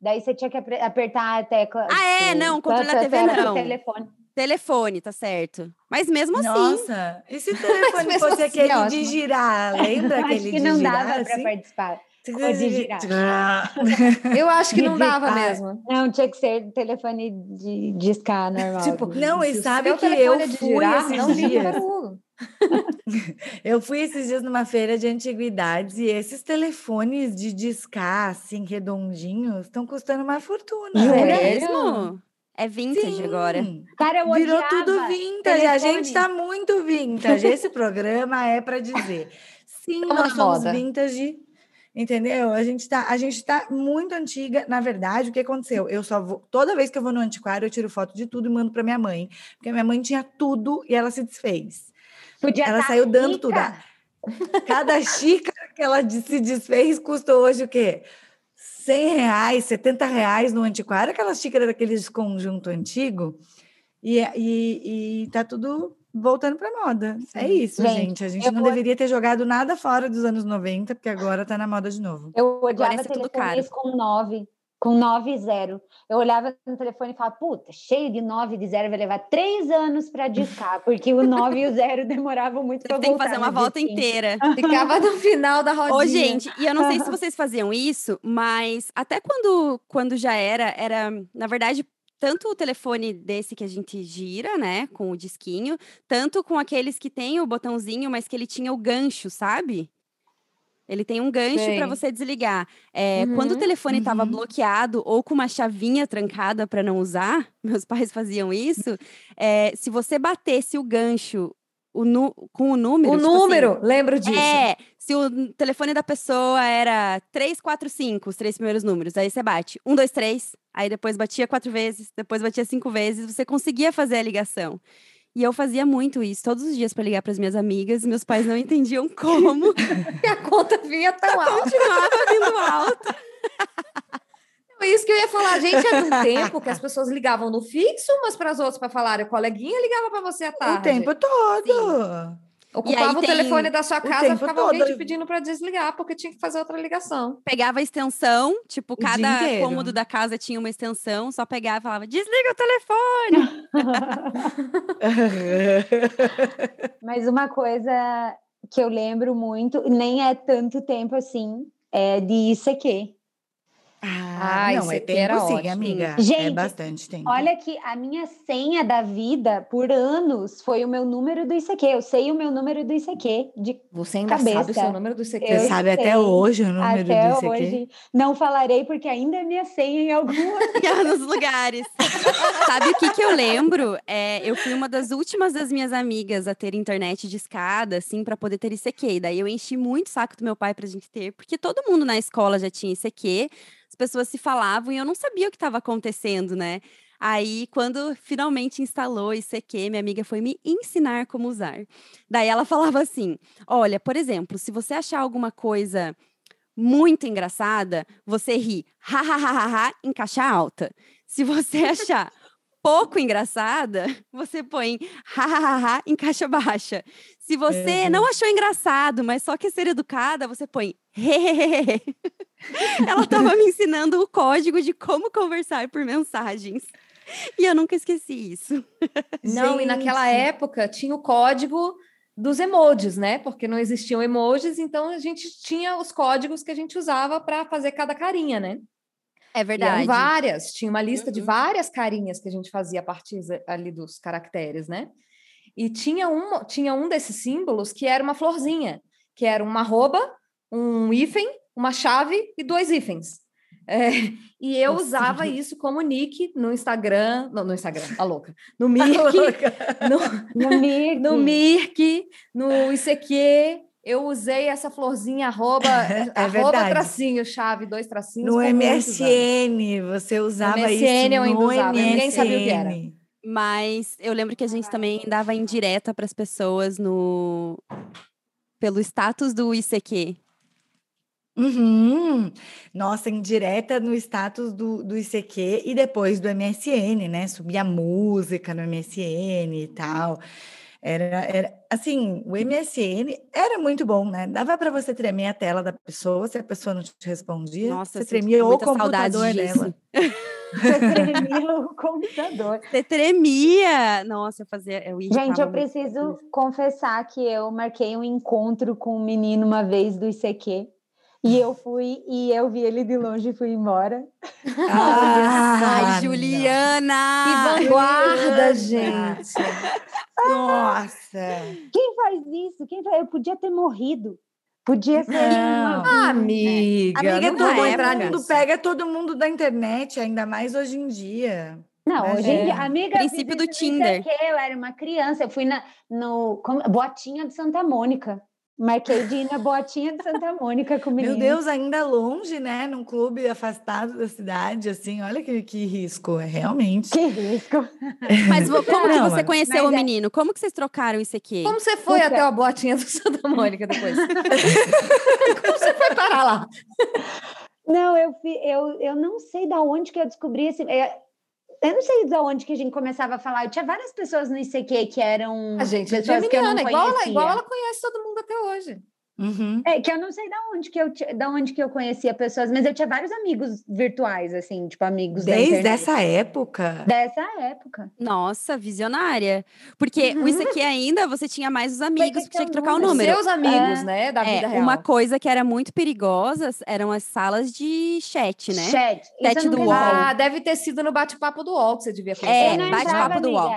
Daí você tinha que apertar a tecla. Ah, é? Não, controle da TV não. telefone. Telefone, tá certo. Mas mesmo assim. Nossa, e se o telefone fosse assim, aquele ótimo. de girar? Lembra aquele Acho que de não girar? dava para assim? participar. Girar. Eu acho que não dava mesmo. Não, tinha que ser telefone de discar normal. Tipo, Não, e sabe que eu é fui girar, esses não dias. Eu fui esses dias numa feira de antiguidades e esses telefones de discar, assim, redondinhos, estão custando uma fortuna. É mesmo? É vintage Sim. agora. Cara, eu Virou tudo vintage. A telefone. gente tá muito vintage. Esse programa é para dizer. Sim, nós somos moda. vintage. Entendeu? A gente, tá, a gente tá muito antiga. Na verdade, o que aconteceu? Eu só vou. Toda vez que eu vou no antiquário, eu tiro foto de tudo e mando para minha mãe. Porque minha mãe tinha tudo e ela se desfez. Podia Ela tá saiu dando rica. tudo. Ah, Cada xícara que ela se desfez custou hoje o quê? 100 reais, 70 reais no antiquário, aquela xícara daqueles conjunto antigo. E, e, e tá tudo voltando para moda. É isso, Gente, gente. A gente não vou- deveria ter jogado nada fora dos anos 90, porque agora tá na moda de novo. Eu ser tudo telefones com 9, com 9 e 0. Eu olhava no telefone e falava, puta, cheio de 9 e de 0, vai levar 3 anos para discar, porque o 9 e o 0 demoravam muito para tem que voltar. fazer uma volta disquinho. inteira. Ficava no final da rodinha. Ô, gente, e eu não sei se vocês faziam isso, mas até quando, quando já era, era, na verdade, tanto o telefone desse que a gente gira, né, com o disquinho, tanto com aqueles que tem o botãozinho, mas que ele tinha o gancho, sabe? Ele tem um gancho para você desligar. É, Quando o Uhum, telefone estava uhum. bloqueado ou com uma chavinha trancada para não usar, meus pais faziam isso. é, se você batesse o gancho o nu- com o número, O tipo assim, número, lembro disso. é, se o telefone da pessoa era 345, os três primeiros números, aí você bate 1, 2, 3, aí depois batia quatro vezes, depois batia cinco vezes, você conseguia fazer a ligação. E eu fazia muito isso todos os dias para ligar para as minhas amigas, meus pais não entendiam como, E a conta vinha tão alta. continuava vindo alto. É isso que eu ia falar. Gente, era um tempo que as pessoas ligavam no fixo umas para as outras para falar. O coleguinha ligava para você à tarde. O tempo todo. Ocupava aí o telefone da sua casa, ficava alguém te todo. pedindo para desligar, porque tinha que fazer outra ligação. Pegava a extensão, tipo, cada cômodo da casa tinha uma extensão, só pegava e falava, desliga o telefone. Mas uma coisa que eu lembro muito, nem é tanto tempo assim, é de ICQ. Ah, Ah, não, isso é era tempo sim, ótimo. amiga. é Gente, bastante tempo. Olha que a minha senha da vida por anos foi o meu número do ICQ. Eu sei o meu número do ICQ de Você ainda Cabeça. sabe o seu número do CQ? Eu Você sabe até hoje o número até do ICQ? hoje. Não falarei porque ainda é minha senha em algum nos lugares. Sabe o que que eu lembro? É, eu fui uma das últimas das minhas amigas a ter internet de escada, assim, para poder ter ICQ. Daí eu enchi muito o saco do meu pai pra gente ter, porque todo mundo na escola já tinha ICQ, as pessoas se falavam e eu não sabia o que estava acontecendo, né? Aí, quando finalmente instalou ICQ, minha amiga foi me ensinar como usar. Daí ela falava assim: olha, por exemplo, se você achar alguma coisa muito engraçada, você ri, ha, ha, ha, ha, ha, em caixa alta. Se você achar pouco engraçada, você põe ha, ha, ha, ha, em caixa baixa. Se você Uhum. não achou engraçado, mas só quer ser educada, você põe he, he, he, he. Ela estava me ensinando o código de como conversar por mensagens. E eu nunca esqueci isso. Não, e naquela Gente. época tinha o código dos emojis, né? Porque não existiam emojis, então a gente tinha os códigos que a gente usava para fazer cada carinha, né? É verdade. E várias, tinha uma lista uhum. de várias carinhas que a gente fazia a partir ali dos caracteres, né? E tinha um, tinha um desses símbolos que era uma florzinha, que era uma arroba, um hífen, uma chave e dois hífens. É, e eu Nossa. usava isso como nick no Instagram, no, no Instagram, a louca, no Mirk, no, no, Mirk. no Mirk, no ICQ, eu usei essa florzinha arroba, é arroba tracinho, chave, dois tracinhos. No MSN, você usava no MSN, isso eu ainda usava, MSN. ninguém sabia o que era. Mas eu lembro que a gente também dava indireta para as pessoas no pelo status do ICQ. Uhum. Nossa, indireta no status do, do ICQ e depois do MSN, né? Subia música no MSN e tal. Era, era assim, o MSN era muito bom, né? Dava para você tremer a tela da pessoa, se a pessoa não te respondia, Nossa, você tremia o computador dela. Você tremia o computador. Você tremia. Nossa, eu fazia. Eu Gente, eu preciso confessar que eu marquei um encontro com um menino uma vez do ICQ. E eu fui e eu vi ele de longe e fui embora. Ah, Ai, Juliana! Que vanguarda, gente! Nossa! Quem faz isso? Quem faz? Eu podia ter morrido. Podia ser. Não. Uma... Amiga, amiga todo mundo pega todo mundo da internet, ainda mais hoje em dia. Não, hoje em dia, amiga. Princípio do Tinder. Eu era uma criança, eu fui na no Botinha de Santa Mônica. Marquei de ir na botinha de Santa Mônica com o menino. Meu Deus, ainda longe, né? Num clube afastado da cidade, assim, olha que, que risco, é realmente. Que risco. Mas como que você conheceu Mas o é... menino? Como que vocês trocaram isso aqui? Como você foi Puta. até a botinha do Santa Mônica depois? como você foi parar lá? Não, eu, eu, eu não sei da onde que eu descobri esse. É, eu não sei de onde que a gente começava a falar. Eu tinha várias pessoas no ICQ que eram. A gente é pessoas que eu não igual, ela, igual ela conhece todo mundo até hoje. Uhum. É, que eu não sei da onde que eu, da onde que eu conhecia pessoas, mas eu tinha vários amigos virtuais, assim, tipo amigos Desde essa época? Dessa época. Nossa, visionária. Porque uhum. isso aqui ainda, você tinha mais os amigos, que tinha que trocar o número. Seus amigos, é. né, da vida é, real. Uma coisa que era muito perigosa eram as salas de chat, né? Chat. Chat do UOL. Ah, deve ter sido no bate-papo do UOL que você devia conhecer. É, bate-papo do UOL.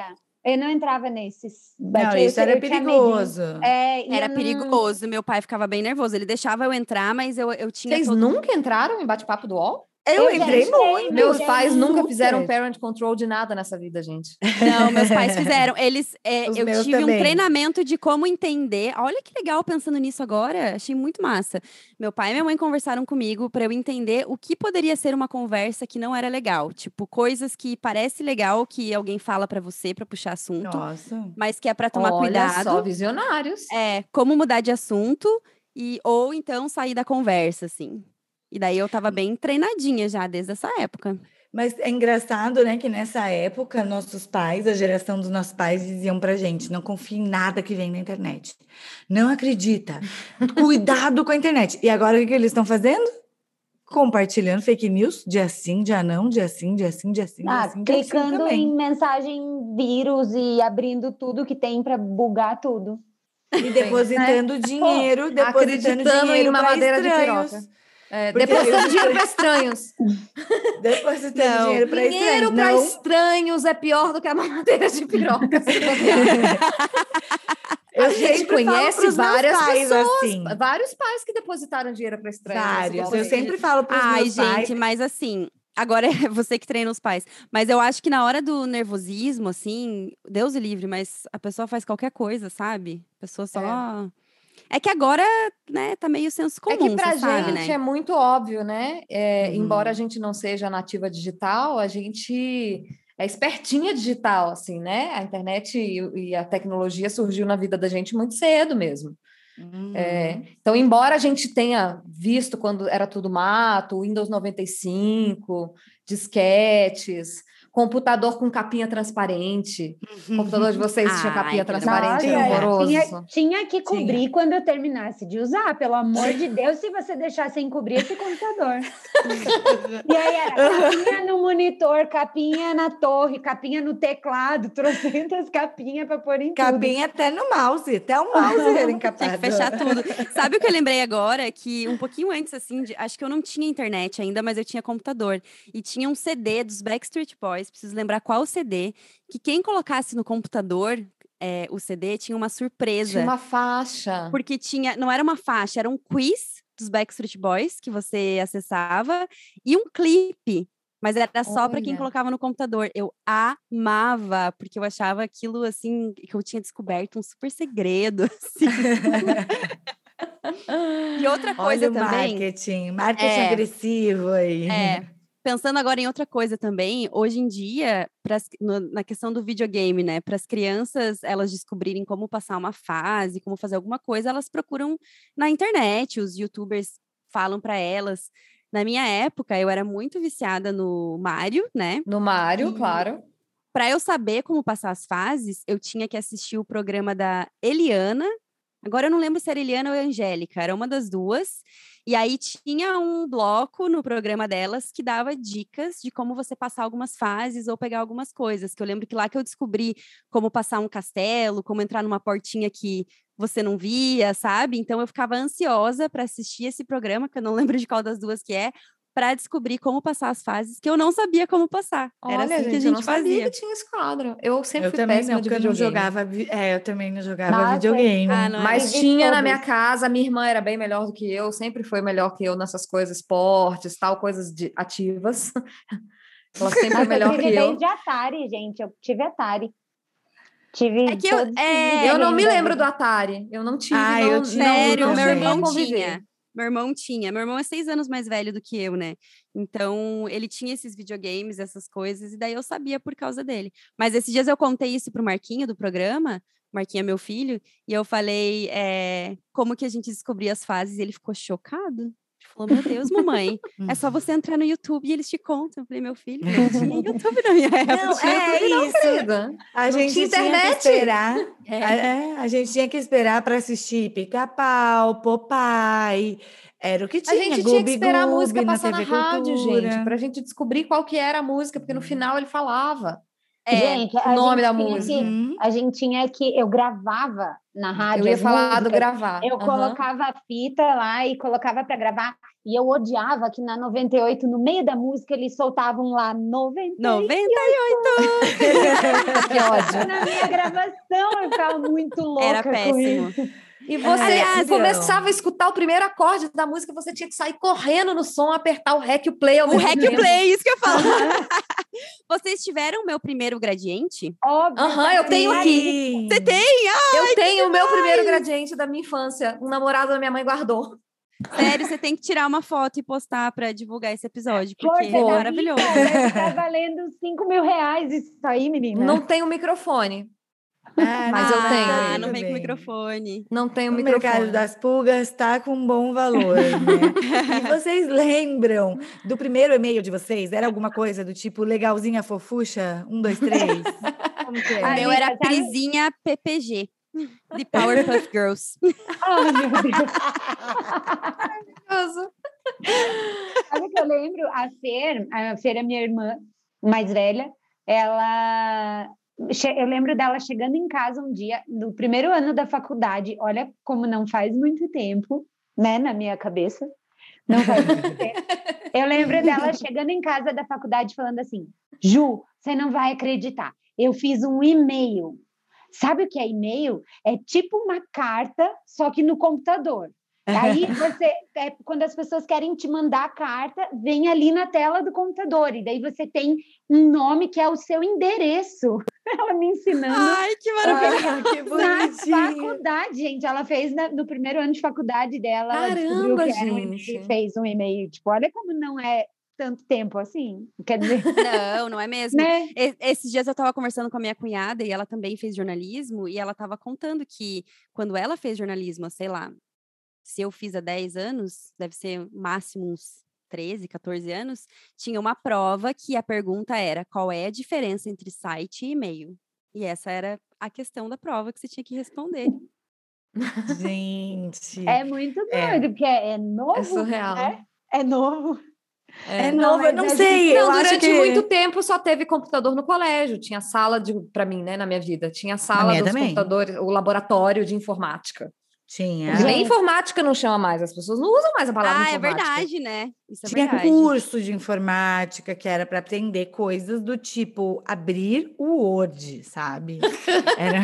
Eu não entrava nesses. Não, isso era perigoso. É, era perigoso. Meu pai ficava bem nervoso. Ele deixava eu entrar, mas eu, eu tinha. Vocês todo... nunca entraram em bate-papo do UOL? Eu, eu entrei muito. Meus pais nunca fizeram parent control de nada nessa vida, gente. Não, meus pais fizeram. Eles, é, eu tive também. um treinamento de como entender. Olha que legal pensando nisso agora. Achei muito massa. Meu pai e minha mãe conversaram comigo para eu entender o que poderia ser uma conversa que não era legal. Tipo, coisas que parece legal que alguém fala para você para puxar assunto. Nossa. Mas que é para tomar Olha cuidado. Só visionários. É, como mudar de assunto e ou então sair da conversa, assim. E daí eu tava bem treinadinha já desde essa época. Mas é engraçado, né, que nessa época nossos pais, a geração dos nossos pais diziam pra gente, não confie em nada que vem na internet. Não acredita. Cuidado com a internet. E agora o que eles estão fazendo? Compartilhando fake news, dia sim, dia não, dia sim, dia sim, dia sim, ah, dia sim, clicando em mensagem vírus e abrindo tudo que tem para bugar tudo. E depositando né? dinheiro, depositando dinheiro em mamadeira de piroca. É, depositando dinheiro para estranhos. Depositando dinheiro para estranhos. Dinheiro para estranhos é pior do que a mamadeira de piroca. Eu a gente conhece várias pais, pessoas, assim. vários pais que depositaram dinheiro para estranhos. Vários. Eu sempre falo para os meus pais. Ai, gente, mas assim, agora é você que treina os pais. Mas eu acho que na hora do nervosismo, assim, Deus o livre, mas a pessoa faz qualquer coisa, sabe? A pessoa só. É. É que agora, né, tá meio senso comum, É que pra gente sabe, né? é muito óbvio, né? É, uhum. Embora a gente não seja nativa digital, a gente é espertinha digital, assim, né? A internet e, e a tecnologia surgiu na vida da gente muito cedo mesmo. Uhum. É, então, embora a gente tenha visto quando era tudo mato, Windows 95, disquetes, computador com capinha transparente. O computador de vocês tinha Ai, capinha que transparente, Nossa, era horroroso. Tinha, tinha que cobrir quando eu terminasse de usar, pelo amor de Deus, se você deixar sem cobrir esse computador. e aí era capinha no monitor, capinha na torre, capinha no teclado, trocentas capinhas para pôr em tudo. Cabinha até no mouse, até o mouse era encapado. Tinha que fechar tudo. Sabe o que eu lembrei agora? Que um pouquinho antes, assim, de- acho que eu não tinha internet ainda, mas eu tinha computador. E tinha um CD dos Backstreet Boys, preciso lembrar qual CD, que quem colocasse no computador é, o CD tinha uma surpresa. Tinha uma faixa. Porque tinha, não era uma faixa, era um quiz dos Backstreet Boys que você acessava e um clipe. Mas era só para quem colocava no computador. Eu amava, porque eu achava aquilo assim, que eu tinha descoberto um super segredo. assim. E outra coisa Olha também. marketing, marketing É. agressivo aí. É, pensando agora em outra coisa também, hoje em dia, pras, no- na questão do videogame, né? Para as crianças elas descobrirem como passar uma fase, como fazer alguma coisa, elas procuram na internet, os youtubers falam para elas. Na minha época, eu era muito viciada no Mario, né? No Mário, E- claro. Para eu saber como passar as fases, eu tinha que assistir o programa da Eliana. Agora eu não lembro se era Eliana ou Angélica, era uma das duas. E aí tinha um bloco no programa delas que dava dicas de como você passar algumas fases ou pegar algumas coisas. Que eu lembro que lá que eu descobri como passar um castelo, como entrar numa portinha que você não via, sabe? Então eu ficava ansiosa para assistir esse programa, que eu não lembro de qual das duas que é, para descobrir como passar as fases que eu não sabia como passar. Era Olha, assim que a gente, eu gente não sabia fazia. que tinha esse quadro. Eu sempre Eu fui também péssima não, de eu não jogava. É, eu também não jogava Nossa, videogame. Ah, não, Mas de tinha na minha casa, minha irmã era bem melhor do que eu, sempre foi melhor que eu nessas coisas, esportes, tal, coisas de, ativas. Ela sempre foi Mas eu melhor que tive eu. desde Atari, gente. Eu tive Atari. Tive É que eu- é, Eu não me lembro do Atari. Eu não tive. Ah, não, eu não, tive, Sério, não meu cheguei a irmão tinha. Meu irmão tinha. Meu irmão é seis anos mais velho do que eu, né? Então, ele tinha esses videogames, essas coisas, e daí eu sabia por causa dele. Mas esses dias eu contei isso pro Marquinho do programa, Marquinho é meu filho, e eu falei eh, como que a gente descobria as fases, e ele ficou chocado. Falou, meu Deus, mamãe, é só você entrar no YouTube e eles te contam. Eu falei, meu filho, não tinha YouTube na minha época. Não, é não, isso. querida. A Não gente tinha tinha que internet. esperar. É. A, é, a gente tinha que esperar para assistir Pica-Pau, Popeye. Era o que A tinha. gente tinha que Gubi esperar a Gubi música passar na TV rádio, Cultura. gente, pra gente descobrir qual que era a música, porque no final ele falava É, Gente, o nome gente da música. que- Uhum. a gente tinha que. Eu gravava na rádio. Eu ia falar do músicas. gravar. Eu Aham. colocava a fita lá e colocava para gravar. E eu odiava que na 98, no meio da música, eles soltavam lá 98. 98! Que ódio. Na minha gravação, eu ficava muito louca Era péssimo. E você Aliás, começava a escutar o primeiro acorde da música, você tinha que sair correndo no som, apertar o rec e o play O mesmo Hack tempo. Play, isso que eu falo. Vocês tiveram o meu primeiro gradiente? Óbvio. Aham, eu tenho aqui. Você tem? Eu tenho o meu primeiro gradiente da minha infância. Um namorado da minha mãe guardou. Sério, você tem que tirar uma foto e postar para divulgar esse episódio, porque Força é da maravilhoso. estar valendo 5 mil reais isso aí, menina. Não tem o microfone. Ah, Mas eu não, tenho. Ah, não vem com bem. Não microfone. tem o O microfone. mercado das pulgas está com um bom valor, né? e vocês lembram do primeiro e-mail de vocês? Era alguma coisa do tipo legalzinha fofucha? Um, dois, três? Como que O é? Ai, meu era sabe- Prisinha PPG, de Powerpuff Girls. Ai, meu Deus. Maravilhoso. Sabe o que eu lembro? A Fer, a Fer é minha irmã mais velha, ela. Eu lembro dela chegando em casa um dia, no primeiro ano da faculdade, olha como não faz muito tempo, né, na minha cabeça. Não faz muito tempo. Eu lembro dela chegando em casa da faculdade falando assim: Ju, você não vai acreditar, eu fiz um e-mail. Sabe o que é e-mail? É tipo uma carta, só que no computador. Aí você, é, quando as pessoas querem te mandar a carta, vem ali na tela do computador, e daí você tem um nome que é o seu endereço. Ela me ensinando Ai, que maravilhoso. Que na bonitinho. faculdade, gente. Ela fez na- no primeiro ano de faculdade dela. Caramba, que um gente. e fez um e-mail. Tipo, olha como não é tanto tempo assim. Quer dizer, Não, não é mesmo. né? Esses dias eu estava conversando com a minha cunhada e ela também fez jornalismo e ela estava contando que quando ela fez jornalismo, sei lá, se eu fiz há 10 anos, deve ser máximo uns 13, 14 anos, tinha uma prova que a pergunta era qual é a diferença entre site e e-mail. E essa era a questão da prova que você tinha que responder. Gente. É muito é. doido, é. porque é, novo. É surreal. Né? É novo. É, é novo, eu não sei. Não, durante que... muito tempo só teve computador no colégio. Tinha sala de, para mim, né, na minha vida, tinha sala dos também. computadores, o laboratório de informática. Tinha. Nem informática não chama mais, as pessoas não usam mais a palavra ah, é informática. é verdade, né? Isso é Tinha verdade. curso de informática que era para aprender coisas do tipo abrir o Word, sabe? Era...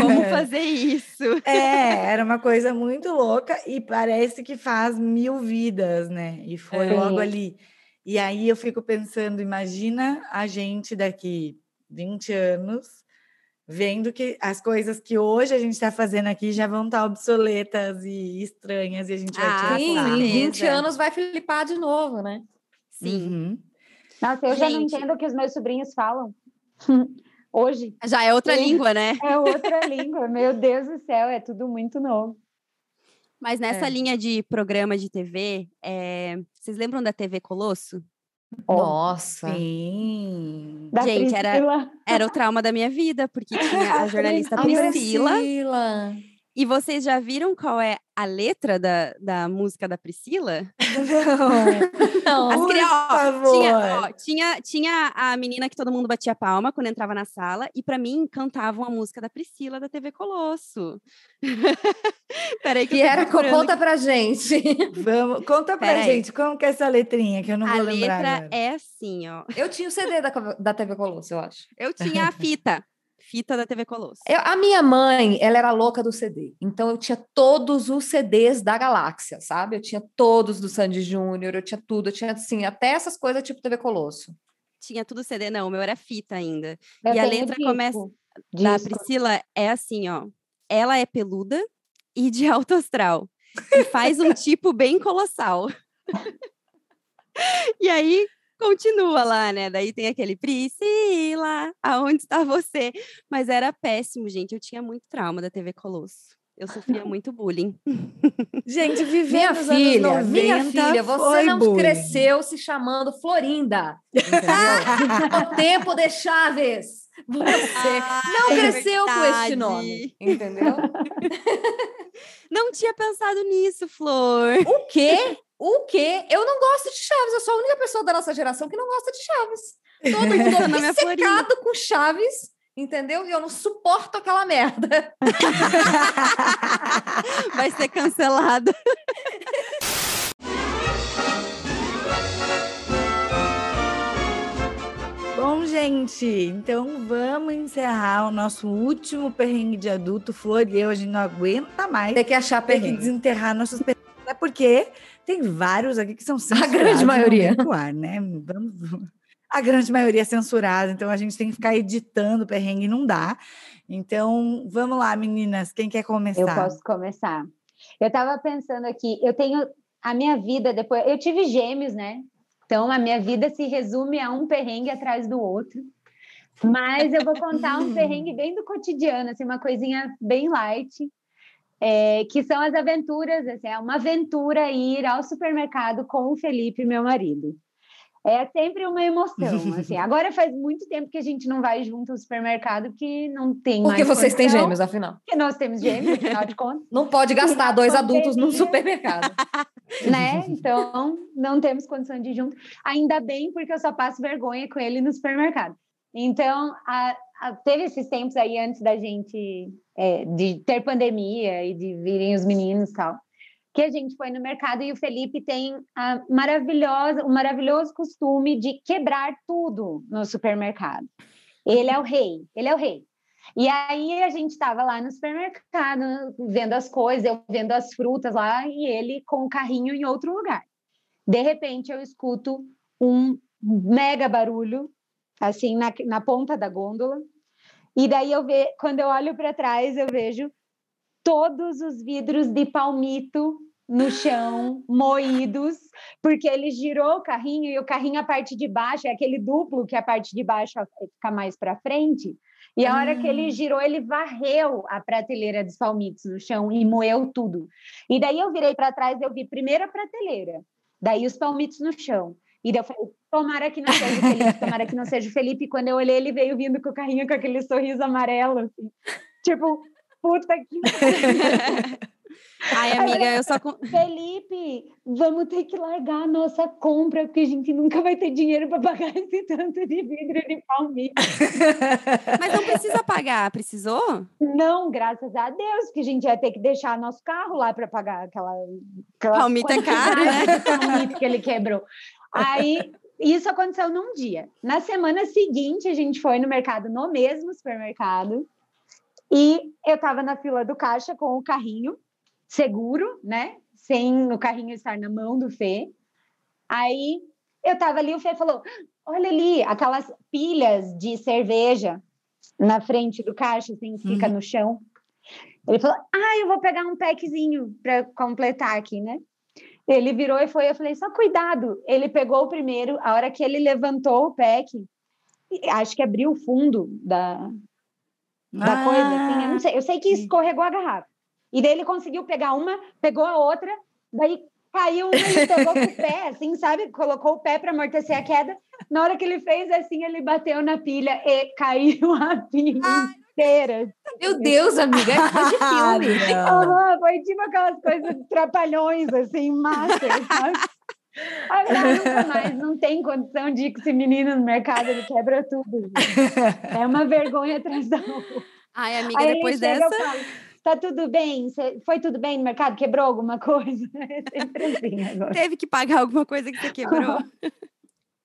Como fazer isso? É, era uma coisa muito louca e parece que faz mil vidas, né? E foi é. logo ali. E aí eu fico pensando, imagina a gente daqui 20 anos vendo que as coisas que hoje a gente está fazendo aqui já vão estar tá obsoletas e estranhas e a gente vai ah, Sim, em 20 anos vai flipar de novo, né? Sim. Uhum. Nossa, eu gente. já não entendo o que os meus sobrinhos falam. hoje. Já é outra língua, né? É outra língua. Meu Deus do céu, é tudo muito novo. Mas nessa é. linha de programa de TV, é... vocês lembram da TV Colosso? Nossa! Sim! Gente, era, era o trauma da minha vida, porque tinha a jornalista Priscila. Priscila. E vocês já viram qual é a letra da, da música da Priscila? Não. Não, As ó, tinha, ó, tinha, tinha a menina que todo mundo batia palma quando entrava na sala, e para mim cantavam a música da Priscila da TV Colosso. Peraí, que e era conta pra gente. Vamos, conta pra Peraí. gente como que é essa letrinha que eu não a vou lembrar. A letra agora. é assim, ó. Eu tinha o CD da, da TV Colosso, eu acho. Eu tinha a fita fita da TV Colosso. Eu, a minha mãe, ela era louca do CD. Então eu tinha todos os CDs da Galáxia, sabe? Eu tinha todos do Sandy Júnior, eu tinha tudo, eu tinha assim, até essas coisas tipo TV Colosso. Tinha tudo CD, não, o meu era fita ainda. Eu e a letra disco. começa disco. da Priscila é assim, ó. Ela é peluda e de alto astral. E faz um tipo bem colossal. e aí continua lá, né? Daí tem aquele Priscila, aonde está você? Mas era péssimo, gente. Eu tinha muito trauma da TV Colosso. Eu sofria muito bullying. Gente, vivendo minha filha, 90, minha filha, você não bullying. cresceu se chamando Florinda, o tempo de Chaves. Você ah, não é cresceu verdade. com este nome, entendeu? Não tinha pensado nisso, Flor. O quê? O quê? Eu não gosto de Chaves, eu sou a única pessoa da nossa geração que não gosta de Chaves. Todo mundo é secado com Chaves, entendeu? E eu não suporto aquela merda. Vai ser cancelada. Bom, gente, então vamos encerrar o nosso último perrengue de adulto. Flor e eu, a gente não aguenta mais. Tem que achar perrengue. Tem que desenterrar nossos perrengues. Até porque tem vários aqui que são censurados. A grande maioria. Ar, né? Vamos... A grande maioria é censurada, então a gente tem que ficar editando o perrengue, não dá. Então, vamos lá, meninas, quem quer começar? Eu posso começar. Eu estava pensando aqui, eu tenho a minha vida depois. Eu tive gêmeos, né? Então, a minha vida se resume a um perrengue atrás do outro. Mas eu vou contar um perrengue bem do cotidiano, assim, uma coisinha bem light é, que são as aventuras, assim, é uma aventura ir ao supermercado com o Felipe, meu marido. É sempre uma emoção, assim. Agora faz muito tempo que a gente não vai junto ao supermercado, que não tem Porque vocês têm gêmeos, afinal. Porque nós temos gêmeos, afinal de contas. Não pode gastar dois adultos num supermercado. né? Então, não temos condição de ir junto. Ainda bem, porque eu só passo vergonha com ele no supermercado. Então, a, a, teve esses tempos aí antes da gente é, de ter pandemia e de virem os meninos e tal, que a gente foi no mercado e o Felipe tem a maravilhosa, o maravilhoso costume de quebrar tudo no supermercado. Ele é o rei, ele é o rei. E aí a gente estava lá no supermercado, vendo as coisas, eu vendo as frutas lá e ele com o carrinho em outro lugar. De repente eu escuto um mega barulho assim na, na ponta da gôndola e daí eu vejo, quando eu olho para trás, eu vejo todos os vidros de palmito no chão, moídos, porque ele girou o carrinho e o carrinho a parte de baixo é aquele duplo que a parte de baixo fica mais para frente. E a hora que ele ah. girou, ele varreu a prateleira dos palmitos no chão e moeu tudo. E daí eu virei para trás, eu vi primeiro a prateleira, Daí os palmitos no chão. E daí eu falei, tomara que não seja o Felipe, tomara que não seja o Felipe. E quando eu olhei, ele veio vindo com o carrinho com aquele sorriso amarelo, assim. Tipo, puta que. Ai, amiga, eu só. Felipe, vamos ter que largar a nossa compra, porque a gente nunca vai ter dinheiro para pagar esse tanto de vidro de palmito. Mas não precisa pagar, precisou? Não, graças a Deus, porque a gente ia ter que deixar nosso carro lá para pagar aquela. aquela palmito é caro, né? palmito que ele quebrou. Aí. Isso aconteceu num dia. Na semana seguinte, a gente foi no mercado, no mesmo supermercado, e eu estava na fila do caixa com o carrinho seguro, né? Sem o carrinho estar na mão do Fê. Aí eu tava ali, o Fê falou: olha ali, aquelas pilhas de cerveja na frente do caixa, assim, que fica uhum. no chão. Ele falou: ah, eu vou pegar um packzinho para completar aqui, né? Ele virou e foi, eu falei, só cuidado. Ele pegou o primeiro, a hora que ele levantou o pack, acho que abriu o fundo da, da ah, coisa, assim, eu não sei. Eu sei que escorregou a garrafa. E daí ele conseguiu pegar uma, pegou a outra, daí caiu e pegou com o pé, assim, sabe? Colocou o pé para amortecer a queda. Na hora que ele fez assim, ele bateu na pilha e caiu a pilha inteira. Meu Deus, amiga, é coisa de filme. uhum, foi tipo aquelas coisas trapalhões, assim, massa, Agora nunca mais, não tem condição de ir com esse menino no mercado, ele quebra tudo. É uma vergonha atrás da outra. Ai, amiga, Aí depois dessa. Falo, tá tudo bem? Foi tudo bem no mercado? Quebrou alguma coisa? É assim agora. Teve que pagar alguma coisa que você quebrou?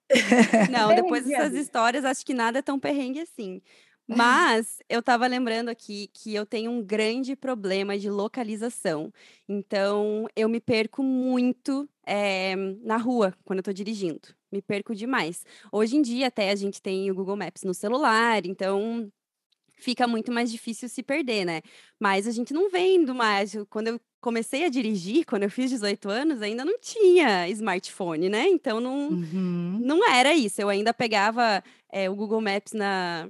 Não, depois dessas histórias, acho que nada é tão perrengue assim. Mas eu estava lembrando aqui que eu tenho um grande problema de localização. Então, eu me perco muito é, na rua quando eu estou dirigindo. Me perco demais. Hoje em dia, até a gente tem o Google Maps no celular, então fica muito mais difícil se perder, né? Mas a gente não vendo mais. Quando eu comecei a dirigir, quando eu fiz 18 anos, ainda não tinha smartphone, né? Então não, uhum. não era isso. Eu ainda pegava é, o Google Maps na,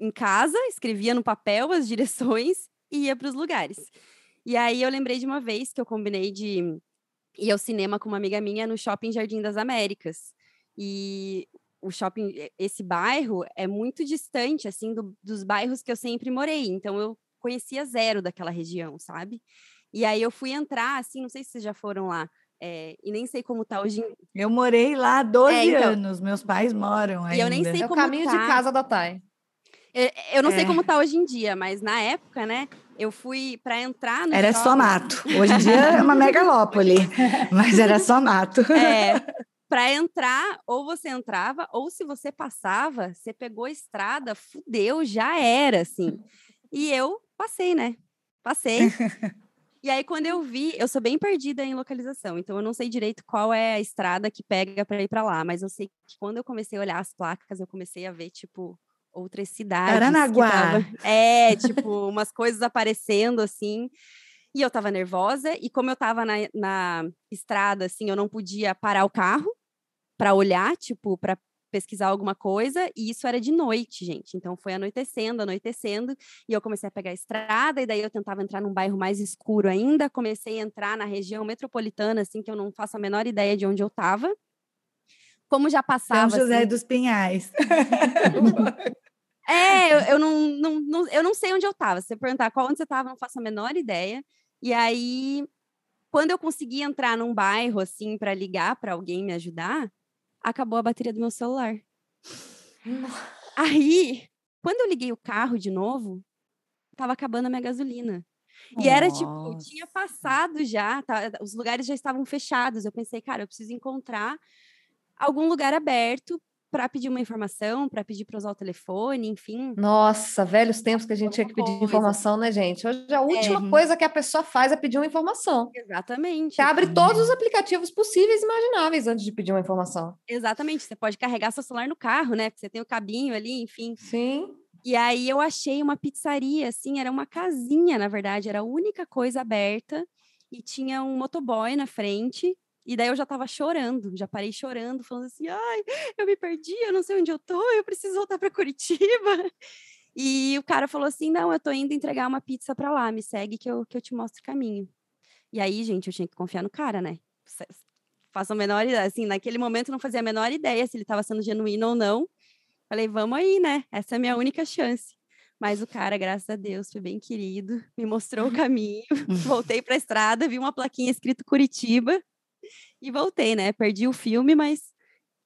em casa, escrevia no papel as direções e ia para os lugares. E aí eu lembrei de uma vez que eu combinei de ir ao cinema com uma amiga minha no Shopping Jardim das Américas. E o shopping, esse bairro é muito distante, assim, do, dos bairros que eu sempre morei. Então, eu conhecia zero daquela região, sabe? E aí eu fui entrar, assim, não sei se vocês já foram lá, é, e nem sei como tá hoje. Eu morei lá 12 é, então, anos, meus pais moram ainda. E eu nem sei é como o caminho tá. de casa da Thay. Eu, eu não sei é. como tá hoje em dia, mas na época, né, eu fui para entrar no Era shopping. só mato. Hoje em dia é uma megalópole, mas era só mato. É, para entrar, ou você entrava, ou se você passava, você pegou a estrada, fudeu, já era, assim. E eu passei, né? Passei. e aí, quando eu vi, eu sou bem perdida em localização, então eu não sei direito qual é a estrada que pega para ir para lá, mas eu sei que quando eu comecei a olhar as placas, eu comecei a ver, tipo, outras cidades. Aranaguá. Tava, é, tipo, umas coisas aparecendo, assim. E eu tava nervosa, e como eu tava na, na estrada, assim, eu não podia parar o carro para olhar, tipo, para pesquisar alguma coisa, e isso era de noite, gente. Então foi anoitecendo, anoitecendo, e eu comecei a pegar a estrada, e daí eu tentava entrar num bairro mais escuro ainda, comecei a entrar na região metropolitana, assim, que eu não faço a menor ideia de onde eu tava. Como já passava. São José assim... dos Pinhais. é, eu, eu não, não, não, eu não sei onde eu tava. Se você perguntar qual onde você tava, eu não faço a menor ideia. E aí, quando eu consegui entrar num bairro, assim, para ligar para alguém me ajudar, acabou a bateria do meu celular. Aí, quando eu liguei o carro de novo, tava acabando a minha gasolina. E Nossa. era tipo, tinha passado já, tá, os lugares já estavam fechados. Eu pensei, cara, eu preciso encontrar algum lugar aberto para pedir uma informação, para pedir para usar o telefone, enfim. Nossa, velhos tempos que a gente tinha que pedir coisa. informação, né, gente? Hoje a última é. coisa que a pessoa faz é pedir uma informação. Exatamente. Você abre todos os aplicativos possíveis e imagináveis antes de pedir uma informação. Exatamente. Você pode carregar seu celular no carro, né? Porque você tem o cabinho ali, enfim. Sim. E aí eu achei uma pizzaria, assim, era uma casinha, na verdade, era a única coisa aberta e tinha um motoboy na frente e daí eu já tava chorando, já parei chorando, falando assim: ai, eu me perdi, eu não sei onde eu tô, eu preciso voltar para Curitiba. E o cara falou assim: não, eu tô indo entregar uma pizza para lá, me segue que eu, que eu te mostro o caminho. E aí, gente, eu tinha que confiar no cara, né? faço a menor ideia, assim, naquele momento não fazia a menor ideia se ele estava sendo genuíno ou não. Falei, vamos aí, né? Essa é a minha única chance. Mas o cara, graças a Deus, foi bem querido, me mostrou o caminho. voltei para a estrada, vi uma plaquinha escrito Curitiba e voltei, né? Perdi o filme, mas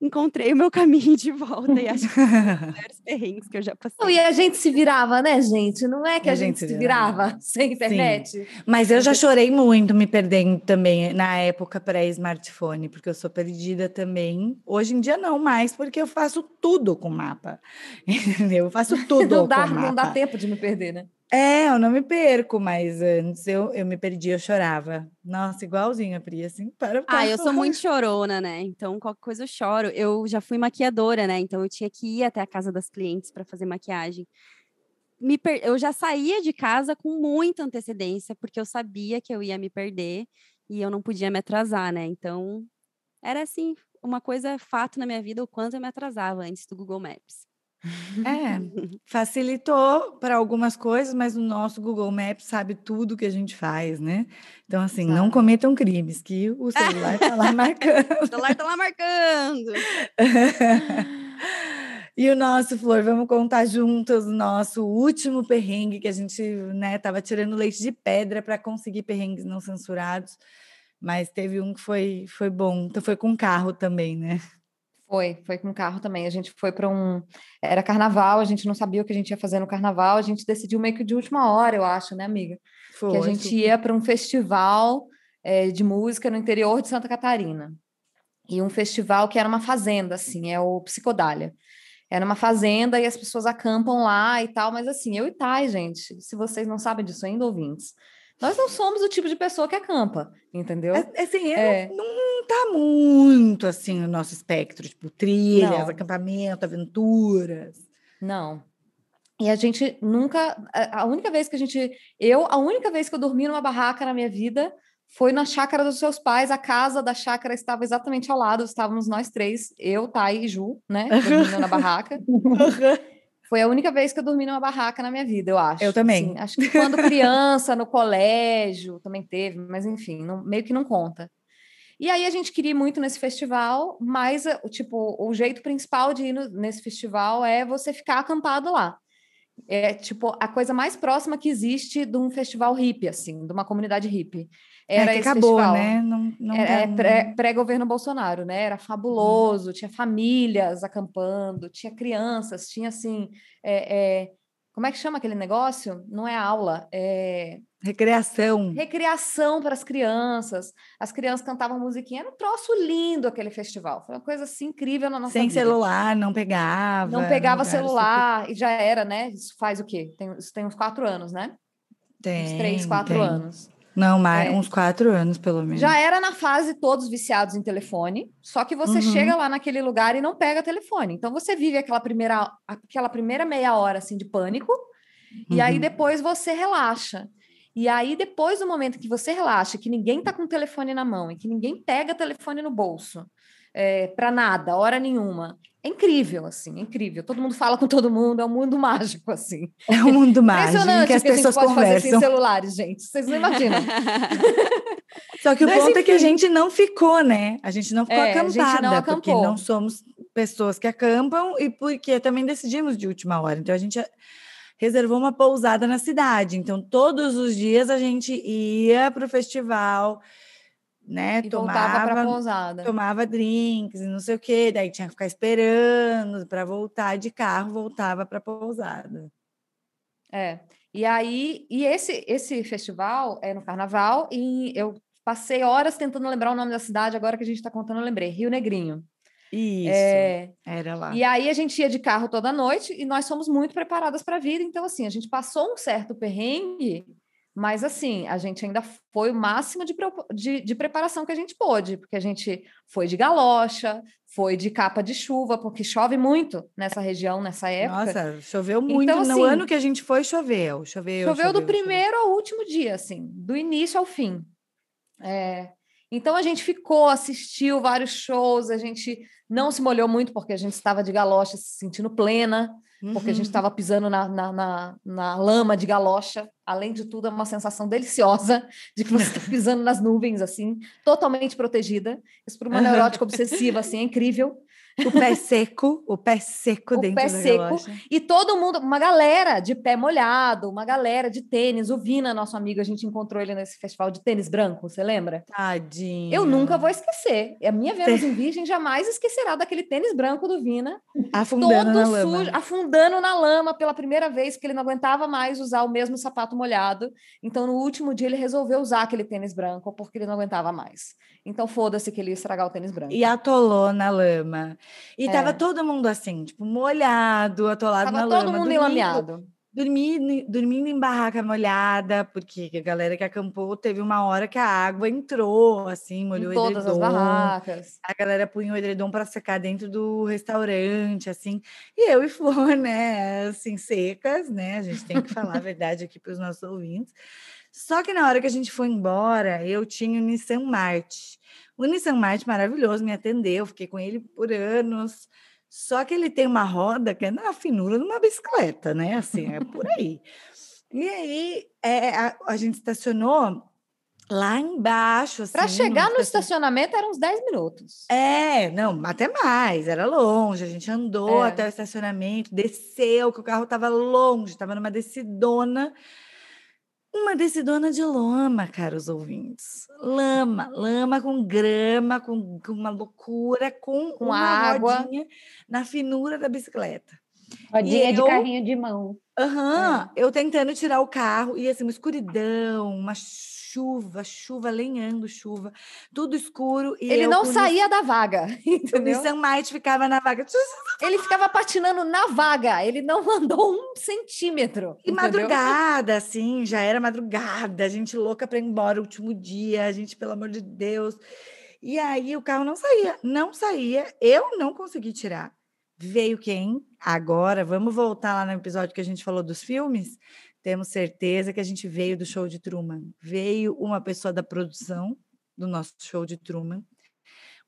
encontrei o meu caminho de volta e acho que vários perrengues que eu já passei. E a gente se virava, né, gente? Não é que a, a gente, gente, se virava, virava sem internet. Sim. Mas eu já chorei muito me perdendo também na época pré-smartphone, porque eu sou perdida também. Hoje em dia não mais, porque eu faço tudo com mapa. Entendeu? Eu faço tudo não dá, com mapa. Não dá tempo de me perder, né? É, eu não me perco, mas antes eu, eu me perdi, eu chorava. Nossa, igualzinho a Pri, assim, para. Ah, eu sou muito chorona, né? Então, qualquer coisa eu choro. Eu já fui maquiadora, né? Então, eu tinha que ir até a casa das clientes para fazer maquiagem. Me per... Eu já saía de casa com muita antecedência, porque eu sabia que eu ia me perder e eu não podia me atrasar, né? Então, era assim, uma coisa fato na minha vida, o quanto eu me atrasava antes do Google Maps. É, facilitou para algumas coisas, mas o nosso Google Maps sabe tudo que a gente faz, né? Então, assim, sabe. não cometam crimes, que o celular está lá marcando. o celular está lá marcando. e o nosso, Flor, vamos contar juntas o nosso último perrengue, que a gente, né, tava tirando leite de pedra para conseguir perrengues não censurados, mas teve um que foi, foi bom, então foi com carro também, né? Foi, foi com carro também. A gente foi para um. Era carnaval, a gente não sabia o que a gente ia fazer no carnaval, a gente decidiu meio que de última hora, eu acho, né, amiga? Foi. Que a gente ia para um festival é, de música no interior de Santa Catarina. E um festival que era uma fazenda, assim, é o Psicodália. Era uma fazenda e as pessoas acampam lá e tal, mas assim, eu e Thay, gente, se vocês não sabem disso ainda, ouvintes, nós não somos o tipo de pessoa que acampa, entendeu? É, assim, é. não, não tá muito assim no nosso espectro, tipo trilhas, não. acampamento, aventuras. Não. E a gente nunca, a única vez que a gente, eu, a única vez que eu dormi numa barraca na minha vida foi na chácara dos seus pais. A casa da chácara estava exatamente ao lado, estávamos nós três, eu, Thay e Ju, né, dormindo na barraca. Foi a única vez que eu dormi numa barraca na minha vida, eu acho. Eu também. Assim, acho que quando criança, no colégio, também teve, mas enfim, não, meio que não conta. E aí a gente queria ir muito nesse festival, mas eh, tipo, o jeito principal de ir no, nesse festival é você ficar acampado lá. É tipo a coisa mais próxima que existe de um festival hippie, assim, de uma comunidade hippie. É Era é que acabou, festival. né? Não, não é, é pré-governo Bolsonaro, né? Era fabuloso, hum. tinha famílias acampando, tinha crianças, tinha assim. É, é, como é que chama aquele negócio? Não é aula, é. Recreação. Recreação para as crianças. As crianças cantavam musiquinha. Era um troço lindo aquele festival. Foi uma coisa assim incrível na nossa Sem vida. celular, não pegava. Não pegava celular super... e já era, né? Isso faz o quê? Tem, isso tem uns quatro anos, né? Tem. Uns três, quatro tem. anos. Não, mais é. uns quatro anos, pelo menos. Já era na fase todos viciados em telefone, só que você uhum. chega lá naquele lugar e não pega telefone. Então você vive aquela primeira, aquela primeira meia hora assim de pânico, uhum. e aí uhum. depois você relaxa. E aí, depois do momento que você relaxa, que ninguém tá com o telefone na mão e que ninguém pega telefone no bolso, é, para nada, hora nenhuma. É incrível, assim, é incrível. Todo mundo fala com todo mundo, é um mundo mágico, assim. É um mundo mágico que as que pessoas a gente pode conversam. fazer sem celulares, gente. Vocês não imaginam. Só que o Mas, ponto enfim. é que a gente não ficou, né? A gente não ficou é, acampada, não porque não somos pessoas que acampam e porque também decidimos de última hora. Então a gente reservou uma pousada na cidade. Então todos os dias a gente ia para o festival né? E tomava para pousada. Tomava drinks e não sei o quê, daí tinha que ficar esperando para voltar de carro, voltava para pousada. É. E aí, e esse esse festival é no carnaval e eu passei horas tentando lembrar o nome da cidade, agora que a gente está contando, eu lembrei, Rio Negrinho. Isso, é, era lá. E aí a gente ia de carro toda noite e nós somos muito preparadas para a vida, então assim, a gente passou um certo perrengue mas, assim, a gente ainda foi o máximo de, de, de, preparação que a gente pôde, porque a gente foi de galocha, foi de capa de chuva, porque chove muito nessa região, nessa época. Nossa, choveu muito. Então, assim, no ano que a gente foi, choveu. Choveu, choveu, choveu do primeiro choveu. ao último dia, assim, do início ao fim. É, Então a gente ficou, assistiu vários shows, a gente não se molhou muito porque a gente estava de galocha se sentindo plena, uhum. porque a gente estava uhum. pisando na, na, na, na, lama de galocha. Além de tudo, é uma sensação deliciosa de que você está pisando nas nuvens, assim, totalmente protegida. Isso para uma neurótica obsessiva, assim, é incrível. O pé seco, o pé seco o dentro pé da seco. E todo mundo, uma galera de pé molhado, uma galera de tênis. O Vina, nosso amigo, a gente encontrou ele nesse festival de tênis branco, você lembra? Tadinho. Eu nunca vou esquecer. A minha Vênus em Virgem jamais esquecerá daquele tênis branco do Vina. Afundando na sujo, lama. afundando na lama pela primeira vez, porque ele não aguentava mais usar o mesmo sapato molhado. Então, no último dia, ele resolveu usar aquele tênis branco, porque ele não aguentava mais. Então, foda-se que ele ia estragar o tênis branco. E atolou na lama. E é. tava todo mundo assim, tipo, molhado, atolado tava na lama. todo mundo enlameado. Dormindo, dormindo em barraca molhada, porque a galera que acampou teve uma hora que a água entrou, assim, molhou em todas edredom. as barracas. A galera punha o edredom para secar dentro do restaurante, assim. E eu e Flor, né, assim, secas, né? A gente tem que falar a verdade aqui para os nossos ouvintes. Só que na hora que a gente foi embora, eu tinha o Nissan Marte. O Nissan Marte maravilhoso, me atendeu, fiquei com ele por anos. Só que ele tem uma roda que é na finura de uma bicicleta, né? Assim, é por aí. E aí é, a, a gente estacionou lá embaixo. Assim, Para chegar no estacionamento eram uns 10 minutos. É, não, até mais, era longe. A gente andou é. até o estacionamento, desceu, que o carro estava longe, estava numa descidona. Uma decidona de lama, caros ouvintes. Lama, lama com grama, com, com uma loucura, com, com uma água rodinha na finura da bicicleta. Rodinha de carrinho de mão. Aham, uhum, é. eu tentando tirar o carro e assim, uma escuridão, uma chuva, chuva, lenhando chuva, tudo escuro. E ele não saía da vaga, entendeu? O Nissan Might ficava na vaga. Ele ficava patinando na vaga, ele não andou um centímetro. E entendeu? madrugada, assim, já era madrugada, a gente louca para ir embora o último dia, a gente, pelo amor de Deus. E aí o carro não saía, não saía, eu não consegui tirar. Veio quem? Agora, vamos voltar lá no episódio que a gente falou dos filmes temos certeza que a gente veio do show de Truman. Veio uma pessoa da produção do nosso show de Truman.